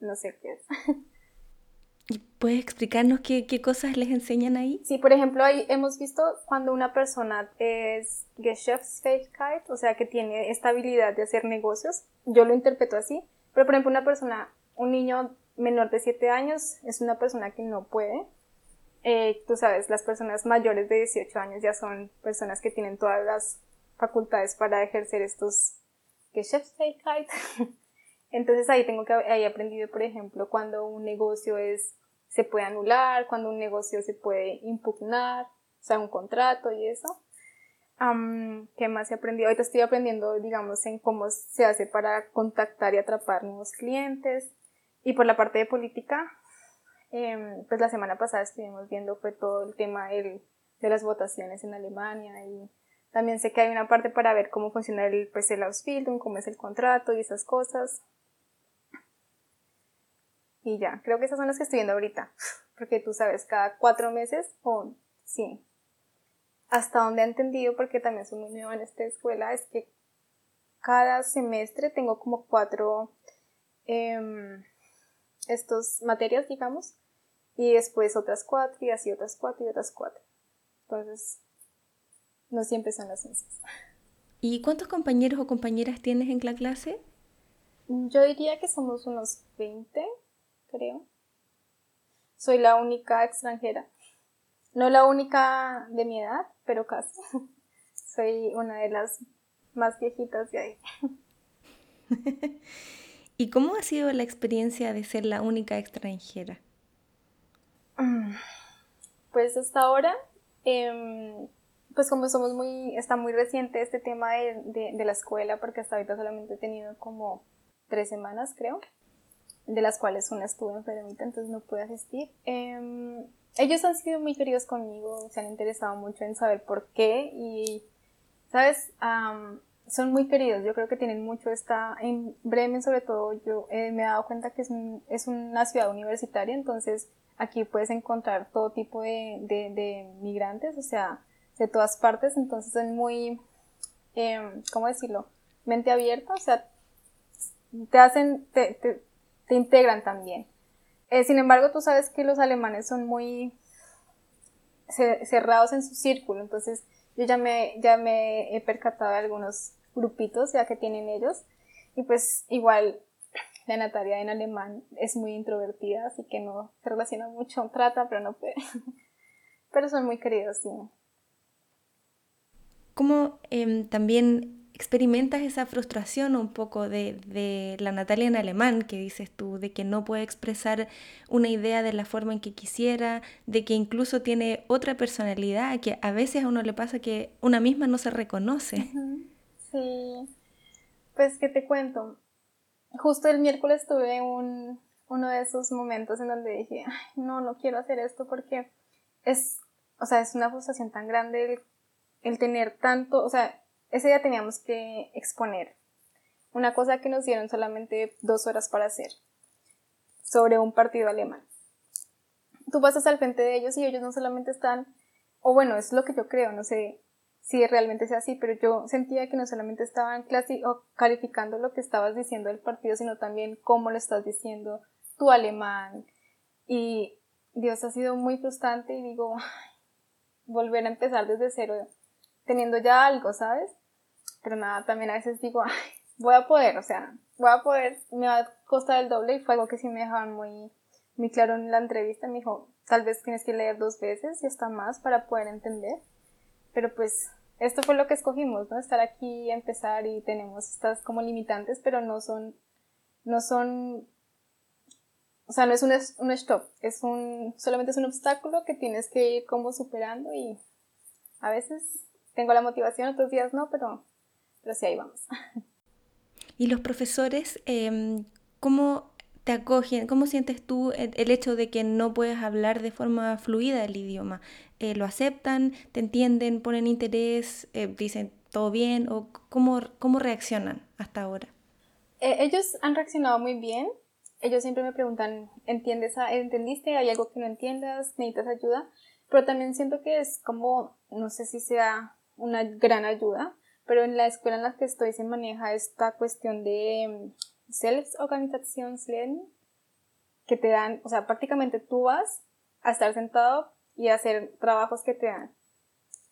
No sé qué es. *laughs* ¿Puedes explicarnos qué, qué, cosas les enseñan ahí? Sí, por ejemplo, ahí hemos visto cuando una persona es Geschäftsfähigkeit, o sea, que tiene estabilidad de hacer negocios. Yo lo interpreto así. Pero, por ejemplo, una persona, un niño menor de 7 años, es una persona que no puede. Eh, tú sabes, las personas mayores de 18 años ya son personas que tienen todas las facultades para ejercer estos Geschäftsfähigkeit. *laughs* Entonces ahí tengo que, ahí aprendido, por ejemplo, cuando un negocio es, se puede anular, cuando un negocio se puede impugnar, o sea, un contrato y eso. ¿Qué más he aprendido? Ahorita estoy aprendiendo, digamos, en cómo se hace para contactar y atrapar nuevos clientes. Y por la parte de política, em, pues la semana pasada estuvimos viendo fue todo el tema de las votaciones en Alemania y también sé que hay una parte para ver cómo funciona el, pues, el Ausbildung, cómo es el contrato y esas cosas. Y ya, creo que esas son las que estoy viendo ahorita. *laughs* Porque tú sabes, cada cuatro meses, o sí. Hasta donde he entendido, porque también soy muy nueva en esta escuela, es que cada semestre tengo como cuatro eh, estos materias, digamos, y después otras cuatro, y así otras cuatro, y otras cuatro. Entonces, no siempre son las mismas. ¿Y cuántos compañeros o compañeras tienes en la clase? Yo diría que somos unos 20, creo. Soy la única extranjera. No la única de mi edad, pero casi. *laughs* Soy una de las más viejitas de ahí. *laughs* ¿Y cómo ha sido la experiencia de ser la única extranjera? Mm, pues hasta ahora eh, pues como somos muy, está muy reciente este tema de, de, la escuela, porque hasta ahorita solamente he tenido como tres semanas, creo, de las cuales una estuvo enfermita, entonces no pude asistir. Em, ellos han sido muy queridos conmigo, se han interesado mucho en saber por qué y, ¿sabes? son muy queridos, yo creo que tienen mucho esta, en Bremen sobre todo, yo eh, me he dado cuenta que es, es una ciudad universitaria, entonces aquí puedes encontrar todo tipo de, de, migrantes, o sea, de todas partes, entonces son muy, eh, ¿cómo decirlo? Mente abierta, o sea, te hacen, integran también. Eh, sin embargo, tú sabes que los alemanes son muy cerrados en su círculo, entonces yo ya me, ya me he percatado de algunos grupitos ya que tienen ellos, y pues igual la Natalia en alemán es muy introvertida, así que no se relaciona mucho, trata, pero no puede. *laughs* pero son muy queridos, sí. ¿Cómo em, también experimentas esa frustración un poco de, la Natalia en alemán que dices tú, de que no puede expresar una idea de la forma en que quisiera, de que incluso tiene otra personalidad, que a veces a uno le pasa que una misma no se reconoce? Sí, pues que te cuento. Justo el miércoles tuve un, uno de esos momentos en donde dije, no, no quiero hacer esto porque es, o sea, es una frustración tan grande el tener tanto, o sea, ese día teníamos que exponer una cosa que nos dieron solamente dos horas para hacer sobre un partido alemán. Tú pasas al frente de ellos y ellos no solamente están, o bueno, es lo que yo creo, no sé si realmente sea así, pero yo sentía que no solamente estaban o calificando lo que estabas diciendo del partido, sino también cómo lo estás diciendo, tu alemán. Y Dios ha sido muy frustrante y digo, volver a empezar desde cero teniendo ya algo, ¿sabes? Pero nada, también a veces digo, Ay, voy a poder, o sea, voy a poder, me va a costar el doble y fue algo que sí me dejaron muy, muy claro en la entrevista, me dijo, tal vez tienes que leer dos veces y hasta más para poder entender, pero pues esto fue lo que escogimos, ¿no? Estar aquí, empezar y tenemos estas como limitantes, pero no son, no son o sea, no es un, un stop, es un, solamente es un obstáculo que tienes que ir como superando y a veces tengo la motivación, otros días no, pero, pero sí, ahí vamos. ¿Y los profesores, eh, cómo te acogen? ¿Cómo sientes tú el, hecho de que no puedes hablar de forma fluida el idioma? Eh, ¿Lo aceptan? ¿Te entienden? ¿Ponen interés? Eh, ¿Dicen todo bien? ¿O cómo, cómo reaccionan hasta ahora? Eh, ellos han reaccionado muy bien ellos siempre me preguntan, ¿entiendes, ¿entendiste? ¿Hay algo que no entiendas? ¿Necesitas ayuda? Pero también siento que es como, no sé si sea una gran ayuda, pero en la escuela en la que estoy se maneja esta cuestión de mm, Selbstorganisationslernen, que te dan, o sea, prácticamente tú vas a estar sentado y a hacer trabajos que te dan.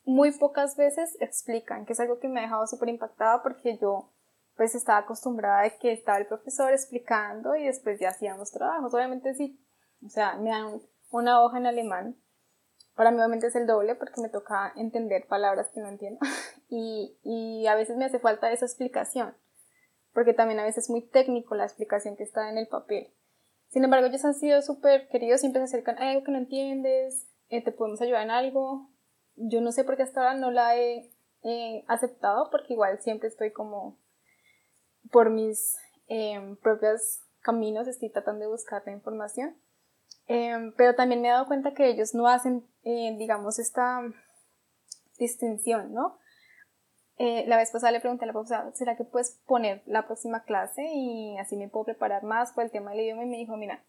Muy pocas veces explican, que es algo que me ha dejado súper impactada porque yo pues estaba acostumbrada de que estaba el profesor explicando y después ya hacíamos trabajos. Obviamente sí, o sea, me dan una hoja en alemán. Para mí obviamente es el doble porque me toca entender palabras que no entiendo. *laughs* y, y a veces me hace falta esa explicación. Porque también a veces es muy técnico la explicación que está en el papel. Sin embargo, ellos han sido súper queridos, siempre se acercan, hay algo que no entiendes, eh, te podemos ayudar en algo. Yo no sé por qué hasta ahora no la he aceptado porque igual siempre estoy como por mis em, propios caminos estoy tratando de buscar la información. Em, pero también me he dado cuenta que ellos no hacen, eh, digamos, esta distinción, ¿no? Eh, la vez pasada le pregunté a la profesora, ¿será que puedes poner la próxima clase y así me puedo preparar más por el tema del idioma? Y me dijo, mira,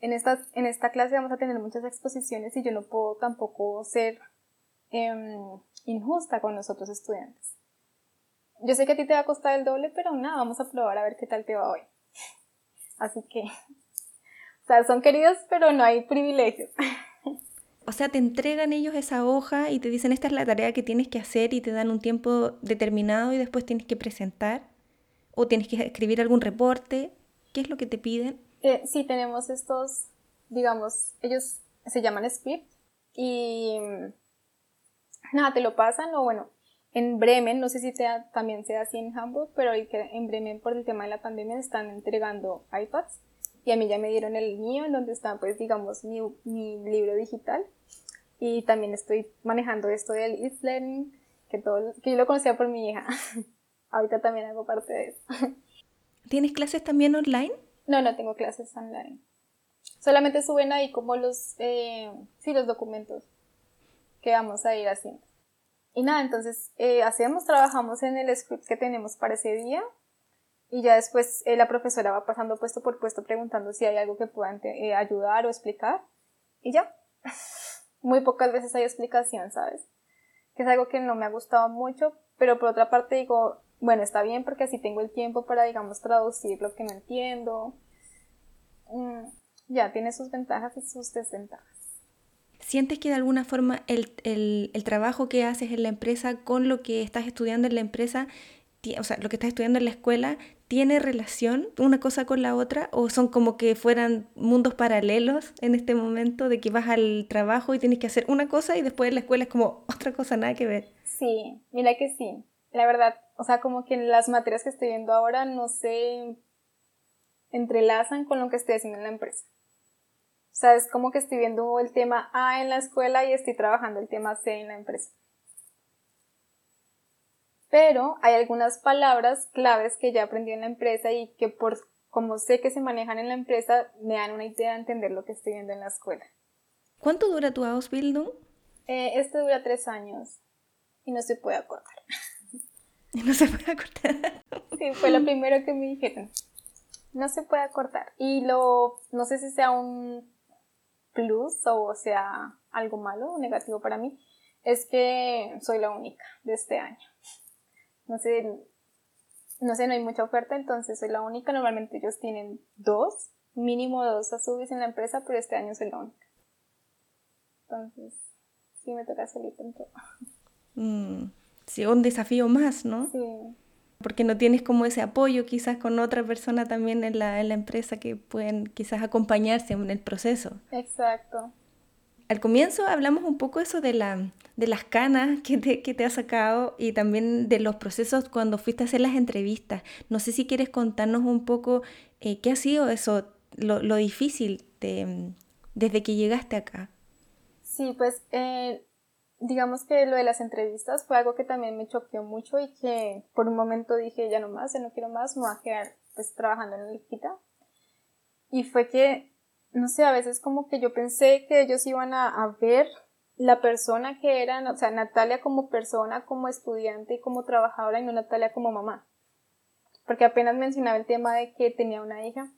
en esta, en esta clase vamos a tener muchas exposiciones y yo no puedo tampoco ser em, injusta con los otros estudiantes yo sé que a ti te va a costar el doble, pero nada, vamos a probar a ver qué tal te va hoy. *laughs* Así que, sea, son queridos, pero no hay privilegios. O sea, te entregan ellos esa hoja y te dicen esta es la tarea que tienes que hacer y te dan un tiempo determinado y después tienes que presentar o tienes que escribir algún reporte. ¿Qué es lo que te piden? Eh, sí, tenemos estos, digamos, ellos se llaman script y nada, te lo pasan o bueno, en Bremen, no sé si también sea así en Hamburg, pero en Bremen por el tema de la pandemia están entregando iPads y a mí ya me dieron el mío en donde está pues digamos mi, libro digital y también estoy manejando esto del e-learning que, todo, que yo lo conocía por mi hija. *laughs* Ahorita también hago parte de eso. ¿Tienes clases también online? No, no tengo clases online. Solamente suben ahí como los, eh, sí, los documentos que vamos a ir haciendo. Y nada, entonces eh, hacemos, trabajamos en el script que tenemos para ese día y ya después eh, la profesora va pasando puesto por puesto preguntando si hay algo que puedan eh, ayudar o explicar y ya. *laughs* Muy pocas veces hay explicación, ¿sabes? Que es algo que no me ha gustado mucho, pero por otra parte digo, bueno, está bien porque así tengo el tiempo para, digamos, traducir lo que no entiendo. Mm, ya, tiene sus ventajas y sus desventajas. ¿Sientes que de alguna forma el, trabajo que haces en la empresa con lo que estás estudiando en la empresa, o sea, lo que estás estudiando en la escuela, tiene relación una cosa con la otra? ¿O son como que fueran mundos paralelos en este momento de que vas al trabajo y tienes que hacer una cosa y después en la escuela es como *laughs* otra cosa, nada que ver? Sí, mira que sí. La verdad, o sea, como que las materias que estoy viendo ahora no se entrelazan con lo que estoy haciendo en la empresa. O sea, es como que estoy viendo el tema A en la escuela y estoy trabajando el tema C en la empresa. Pero hay algunas palabras claves que ya aprendí en la empresa y que por como sé que se manejan en la empresa, me dan una idea de entender lo que estoy viendo en la escuela. ¿Cuánto dura tu Ausbildung? Eh, este dura tres años y no se puede acortar. *laughs* No se puede acortar. *laughs* Sí, fue lo primero que me dijeron. No se puede acortar. Y lo, no sé si sea un plus o sea algo malo o negativo para mí es que soy la única de este año. No sé, no sé, no hay mucha oferta, entonces soy la única. Normalmente ellos tienen dos, mínimo dos azubis en la empresa, pero este año soy la única. Entonces, sí me toca solita en todo. Mm, sí, un desafío más, ¿no? Sí porque no tienes como ese apoyo quizás con otra persona también en la, en la empresa que pueden quizás acompañarse en el proceso. Exacto. Al comienzo hablamos un poco eso de, la, de las canas que te, que te ha sacado y también de los procesos cuando fuiste a hacer las entrevistas. No sé si quieres contarnos un poco eh, qué ha sido eso, lo, difícil de, desde que llegaste acá. Sí, pues eh, digamos que lo de las entrevistas fue algo que también me choqueó mucho y que por un momento dije ya no más, ya no quiero más, me voy a quedar pues trabajando en la liquita. Y fue que, no sé, a veces como que yo pensé que ellos iban a, a ver la persona que era, o sea, Natalia como persona, como estudiante y como trabajadora y no Natalia como mamá. Porque apenas mencionaba el tema de que tenía una hija.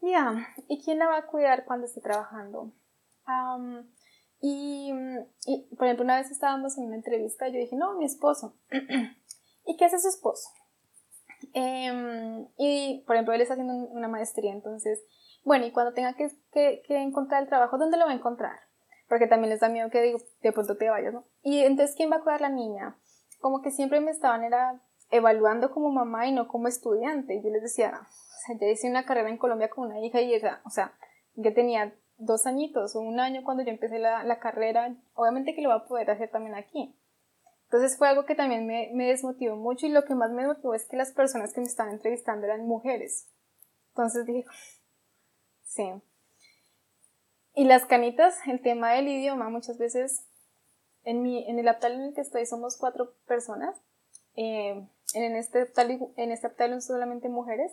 Ya, ¿y quién la va a cuidar cuando esté trabajando? y, por ejemplo, una vez estábamos en una entrevista, yo dije, no, mi esposo. *clears throat* ¿Y qué hace su esposo? Em, y, por ejemplo, él está haciendo una maestría, entonces, bueno, y cuando tenga que, que, que, encontrar el trabajo, ¿dónde lo va a encontrar? Porque también les da miedo que digo, de pronto te vayas, ¿no? Y entonces, ¿quién va a cuidar a la niña? Como que siempre me estaban era evaluando como mamá y no como estudiante. Yo les decía, o sea, ya hice una carrera en Colombia con una hija y esa, o sea, yo tenía dos añitos o un año cuando yo empecé la, carrera, obviamente que lo va a poder hacer también aquí. Entonces fue algo que también me, me desmotivó mucho y lo que más me motivó es que las personas que me estaban entrevistando eran mujeres. Entonces dije, sí. Y las canitas, el tema del idioma, muchas veces en, mi, en el aptal en el que estoy somos cuatro personas. Eh, en este aptal, en este solamente mujeres.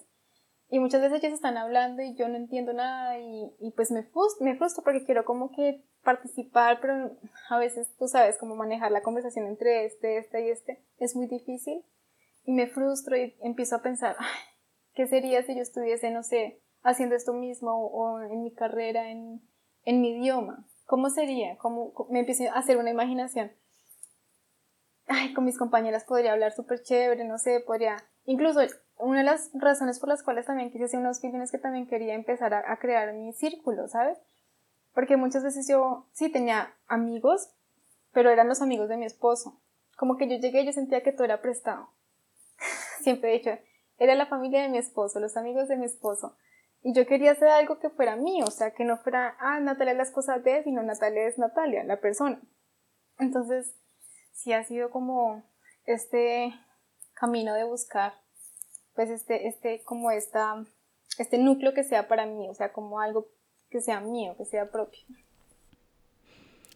Y muchas veces ellas están hablando y yo no entiendo nada y, y pues me frustro, me frustro porque quiero como que participar, pero a veces tú sabes cómo manejar la conversación entre este, este y este es muy difícil y me frustro y empiezo a pensar, ¿qué sería si yo estuviese, no sé, haciendo esto mismo o, en mi carrera, en, en mi idioma? ¿Cómo sería? ¿Cómo, me empiezo a hacer una imaginación. Ay, con mis compañeras podría hablar súper chévere, no sé, podría Incluso una de las razones por las cuales también quise hacer unos feelings que también quería empezar a, crear mi círculo, ¿sabes? Porque muchas veces yo sí tenía amigos, pero eran los amigos de mi esposo. Como que yo llegué y yo sentía que todo era prestado. *laughs* Siempre he dicho, era la familia de mi esposo, los amigos de mi esposo. Y yo quería hacer algo que fuera mío, o sea, que no fuera, ah, Natalia es la esposa de, sino Natalia es Natalia, la persona. Entonces, sí ha sido como este camino de buscar pues este, este, como esta, este núcleo que sea para mí, o sea, como algo que sea mío, que sea propio.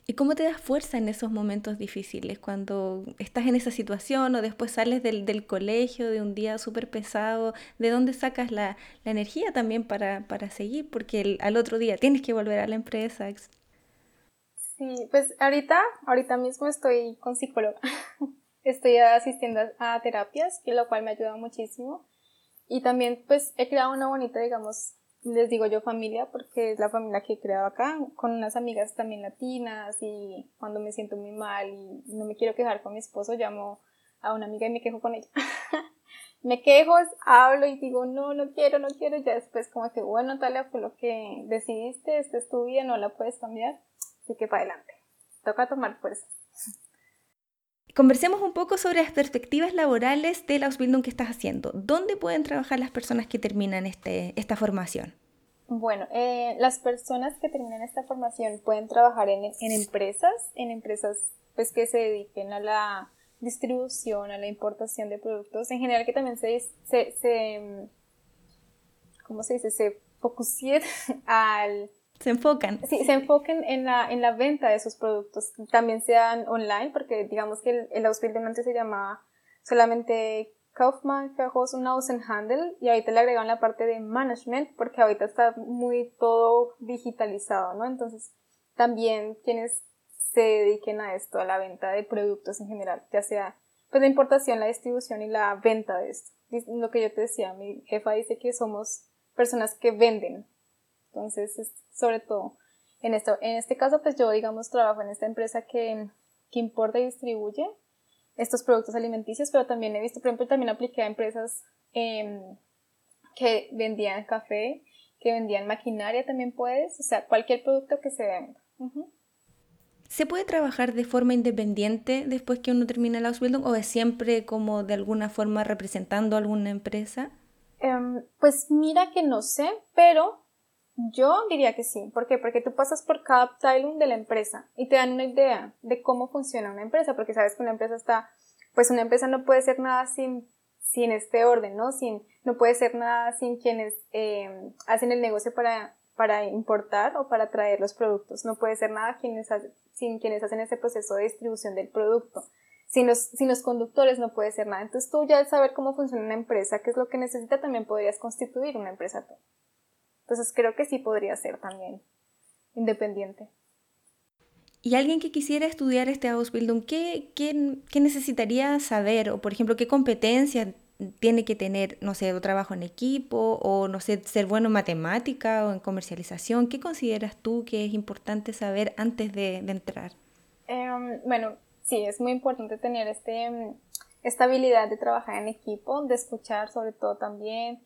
¿Y cómo te das fuerza en esos momentos difíciles? Cuando estás en esa situación o después sales del, del colegio de un día súper pesado, ¿de dónde sacas la, la energía también para, para seguir? Porque al otro día tienes que volver a la empresa. Sí, pues ahorita, ahorita mismo estoy con psicóloga. *laughs* estoy asistiendo a terapias, lo cual me ayuda muchísimo. Y también pues he creado una bonita, digamos, les digo yo familia, porque es la familia que he creado acá, con unas amigas también latinas y cuando me siento muy mal y no me quiero quejar con mi esposo, llamo a una amiga y me quejo con ella. *laughs* me quejo, hablo y digo, no, no quiero, no quiero, ya después como que, bueno, Talia, fue lo que decidiste, esta es tu vida, no la puedes cambiar, así que para adelante. Toca tomar fuerza. Conversemos un poco sobre las perspectivas laborales del Ausbildung que estás haciendo. ¿Dónde pueden trabajar las personas que terminan este, esta formación? Bueno, eh, las personas que terminan esta formación pueden trabajar en, en, empresas, en empresas pues, que se dediquen a la distribución, a la importación de productos, en general que también se, se, se ¿cómo se dice? Se focusen *laughs* al se enfocan. Sí, se enfoquen en la, en la venta de esos productos. También sean online, porque digamos que el, el Ausbildung antes se llamaba solamente Kaufmann, un Außenhandel, y ahorita le agregaron la parte de management, porque ahorita está muy todo digitalizado, ¿no? Entonces, también quienes se dediquen a esto, a la venta de productos en general, ya sea pues la importación, la distribución y la venta de esto. Lo que yo te decía, mi jefa dice que somos personas que venden. Entonces, sobre todo en esto. En este caso, pues yo, digamos, trabajo en esta empresa que, que importa y distribuye estos productos alimenticios, pero también he visto, por ejemplo, también apliqué a empresas em, que vendían café, que vendían maquinaria, también puedes, o sea, cualquier producto que se venda. ¿Se puede trabajar de forma independiente después que uno termina la Ausbildung o es siempre como de alguna forma representando a alguna empresa? Em, pues mira que no sé, pero yo diría que sí. ¿Por qué? Porque tú pasas por cada Abteilung de la empresa y te dan una idea de cómo funciona una empresa, porque sabes que una empresa está, pues una empresa no puede ser nada sin, sin este orden, ¿no? Sin, no puede ser nada sin quienes eh, hacen el negocio para, para importar o para traer los productos. No puede ser nada quienes sin quienes hacen ese proceso de distribución del producto. Sin los, sin los conductores no puede ser nada. Entonces tú ya al saber cómo funciona una empresa, qué es lo que necesita, también podrías constituir una empresa tú. Entonces creo que sí podría ser también independiente. Y alguien que quisiera estudiar este Ausbildung, ¿qué, qué, qué necesitaría saber? O, por ejemplo, ¿qué competencias tiene que tener, no sé, un trabajo en equipo o, no sé, ser bueno en matemática o en comercialización? ¿Qué consideras tú que es importante saber antes de, entrar? Em, bueno, sí, es muy importante tener este, esta habilidad de trabajar en equipo, de escuchar sobre todo también,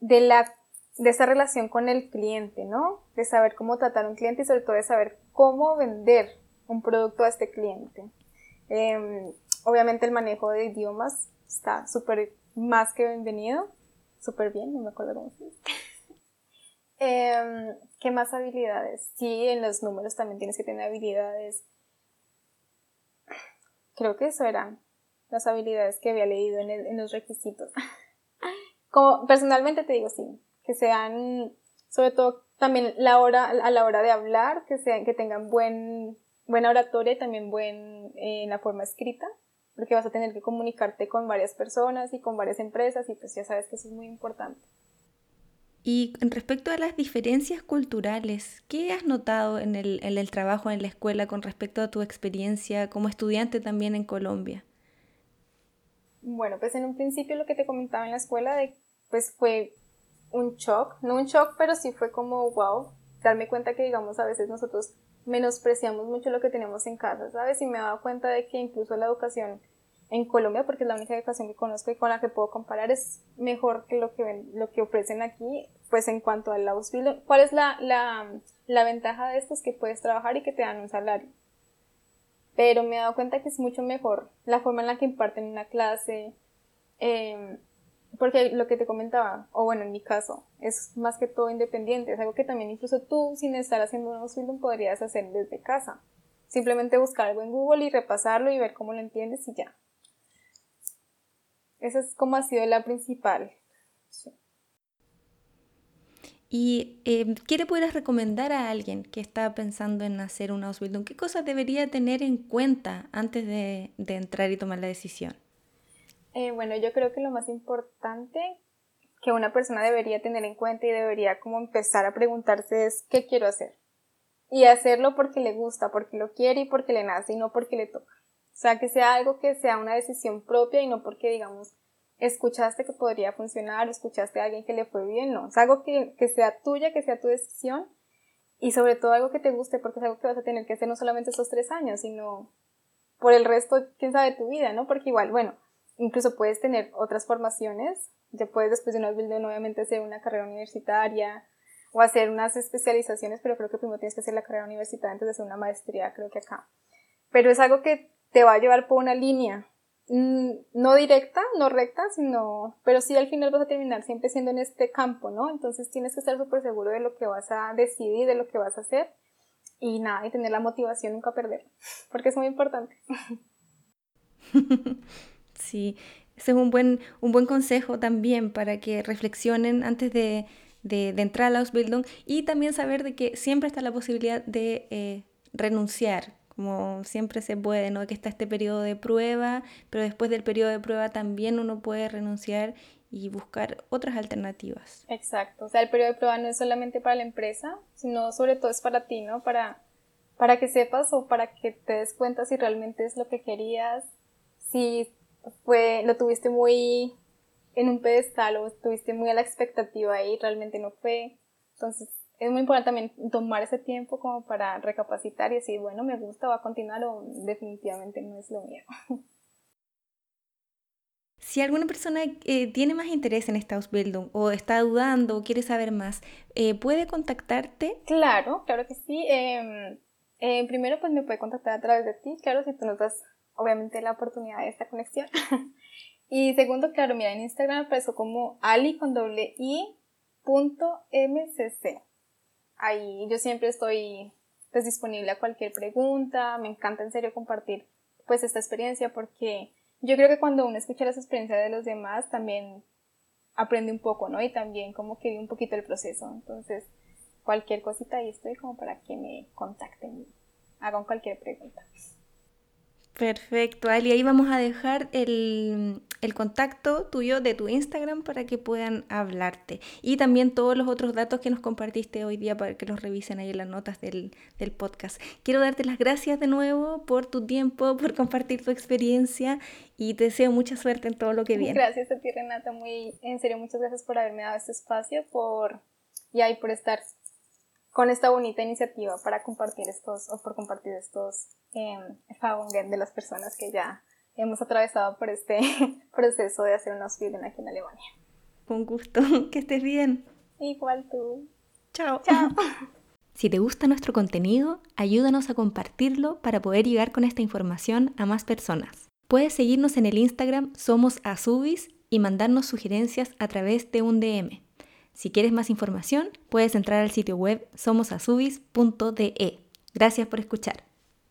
de la de esta relación con el cliente, ¿no? De saber cómo tratar a un cliente y sobre todo de saber cómo vender un producto a este cliente. Em, obviamente el manejo de idiomas está súper más que bienvenido, súper bien, no me acuerdo cómo se dice. *laughs* Em, ¿Qué más habilidades? Sí, en los números también tienes que tener habilidades. Creo que eso eran las habilidades que había leído en, en los requisitos. *laughs* Como, personalmente te digo sí, que sean, sobre todo también la hora, a la hora de hablar, que, sean, que tengan buen, buena oratoria y también buen eh, en la forma escrita, porque vas a tener que comunicarte con varias personas y con varias empresas y pues ya sabes que eso es muy importante. Y respecto a las diferencias culturales, ¿qué has notado en el, en el trabajo en la escuela con respecto a tu experiencia como estudiante también en Colombia? Bueno, pues en un principio lo que te comentaba en la escuela de, pues fue un shock, no un shock, pero sí fue como, wow, darme cuenta que, digamos, a veces nosotros menospreciamos mucho lo que tenemos en casa, ¿sabes? Y me he dado cuenta de que incluso la educación en Colombia, porque es la única educación que conozco y con la que puedo comparar, es mejor que lo que, lo que ofrecen aquí, pues en cuanto al Ausbildung. ¿Cuál es la, la, la ventaja de esto? Es que puedes trabajar y que te dan un salario. Pero me he dado cuenta que es mucho mejor la forma en la que imparten una clase, eh, porque lo que te comentaba, o bueno, en mi caso, es más que todo independiente, es algo que también incluso tú, sin estar haciendo un Ausbildung, podrías hacer desde casa. Simplemente buscar algo en Google y repasarlo y ver cómo lo entiendes y ya. Esa es como ha sido la principal. ¿Y eh, qué le recomendar a alguien que está pensando en hacer un Ausbildung? ¿Qué cosas debería tener en cuenta antes de entrar y tomar la decisión? Eh, bueno, yo creo que lo más importante que una persona debería tener en cuenta y debería como empezar a preguntarse es ¿qué quiero hacer? Y hacerlo porque le gusta, porque lo quiere y porque le nace y no porque le toca. O sea, que sea algo que sea una decisión propia y no porque, digamos, escuchaste que podría funcionar, escuchaste a alguien que le fue bien, no. Es algo que, que sea tuya, que sea tu decisión y sobre todo algo que te guste porque es algo que vas a tener que hacer no solamente estos tres años, sino por el resto, quién sabe, tu vida, ¿no? Porque igual, bueno, incluso puedes tener otras formaciones, ya puedes después de una building obviamente hacer una carrera universitaria o hacer unas especializaciones, pero creo que primero tienes que hacer la carrera universitaria antes de hacer una maestría, creo que acá. Pero es algo que te va a llevar por una línea, mm, no directa, no recta, sino, pero sí al final vas a terminar siempre siendo en este campo, ¿no? Entonces tienes que estar súper seguro de lo que vas a decidir, de lo que vas a hacer y nada, y tener la motivación nunca perder, porque es muy importante. *laughs* Sí, ese es un buen, un buen consejo también para que reflexionen antes de, de, entrar a la Ausbildung y también saber de que siempre está la posibilidad de eh, renunciar, como siempre se puede, ¿no? Que está este periodo de prueba, pero después del periodo de prueba también uno puede renunciar y buscar otras alternativas. Exacto, o sea, el periodo de prueba no es solamente para la empresa, sino sobre todo es para ti, ¿no? Para, para que sepas o para que te des cuenta si realmente es lo que querías, si fue, lo tuviste muy en un pedestal o estuviste muy a la expectativa y realmente no fue. Entonces, es muy importante también tomar ese tiempo como para recapacitar y decir, bueno, me gusta, va a continuar o definitivamente no es lo mío. *laughs* Si alguna persona eh, tiene más interés en esta Ausbildung o está dudando o quiere saber más, eh, ¿puede contactarte? Claro, claro que sí. Em, eh, primero, pues me puede contactar a través de ti, claro, si tú nos das obviamente la oportunidad de esta conexión. *laughs* y segundo, claro, mira, en Instagram apareció como ali con doble i punto mcc. Ahí yo siempre estoy pues disponible a cualquier pregunta, me encanta en serio compartir pues esta experiencia porque yo creo que cuando uno escucha las experiencias de los demás también aprende un poco, ¿no? Y también como que vi un poquito el proceso. Entonces, cualquier cosita ahí estoy como para que me contacten y hagan cualquier pregunta. Perfecto, Ali. Ahí vamos a dejar el, contacto tuyo de tu Instagram para que puedan hablarte. Y también todos los otros datos que nos compartiste hoy día para que los revisen ahí en las notas del, del podcast. Quiero darte las gracias de nuevo por tu tiempo, por compartir tu experiencia y te deseo mucha suerte en todo lo que viene. Gracias a ti, Renata. Muy, en serio, muchas gracias por haberme dado este espacio por, y ahí por estar con esta bonita iniciativa para compartir estos, o por compartir estos eh, de las personas que ya hemos atravesado por este *laughs* proceso de hacer unos feeling aquí en Alemania. Con gusto, *laughs* que estés bien. Igual tú. Chao. Chao. *laughs* Si te gusta nuestro contenido, ayúdanos a compartirlo para poder llegar con esta información a más personas. Puedes seguirnos en el Instagram Somos Azubis y mandarnos sugerencias a través de un DM. Si quieres más información, puedes entrar al sitio web somosazubis.de. Gracias por escuchar.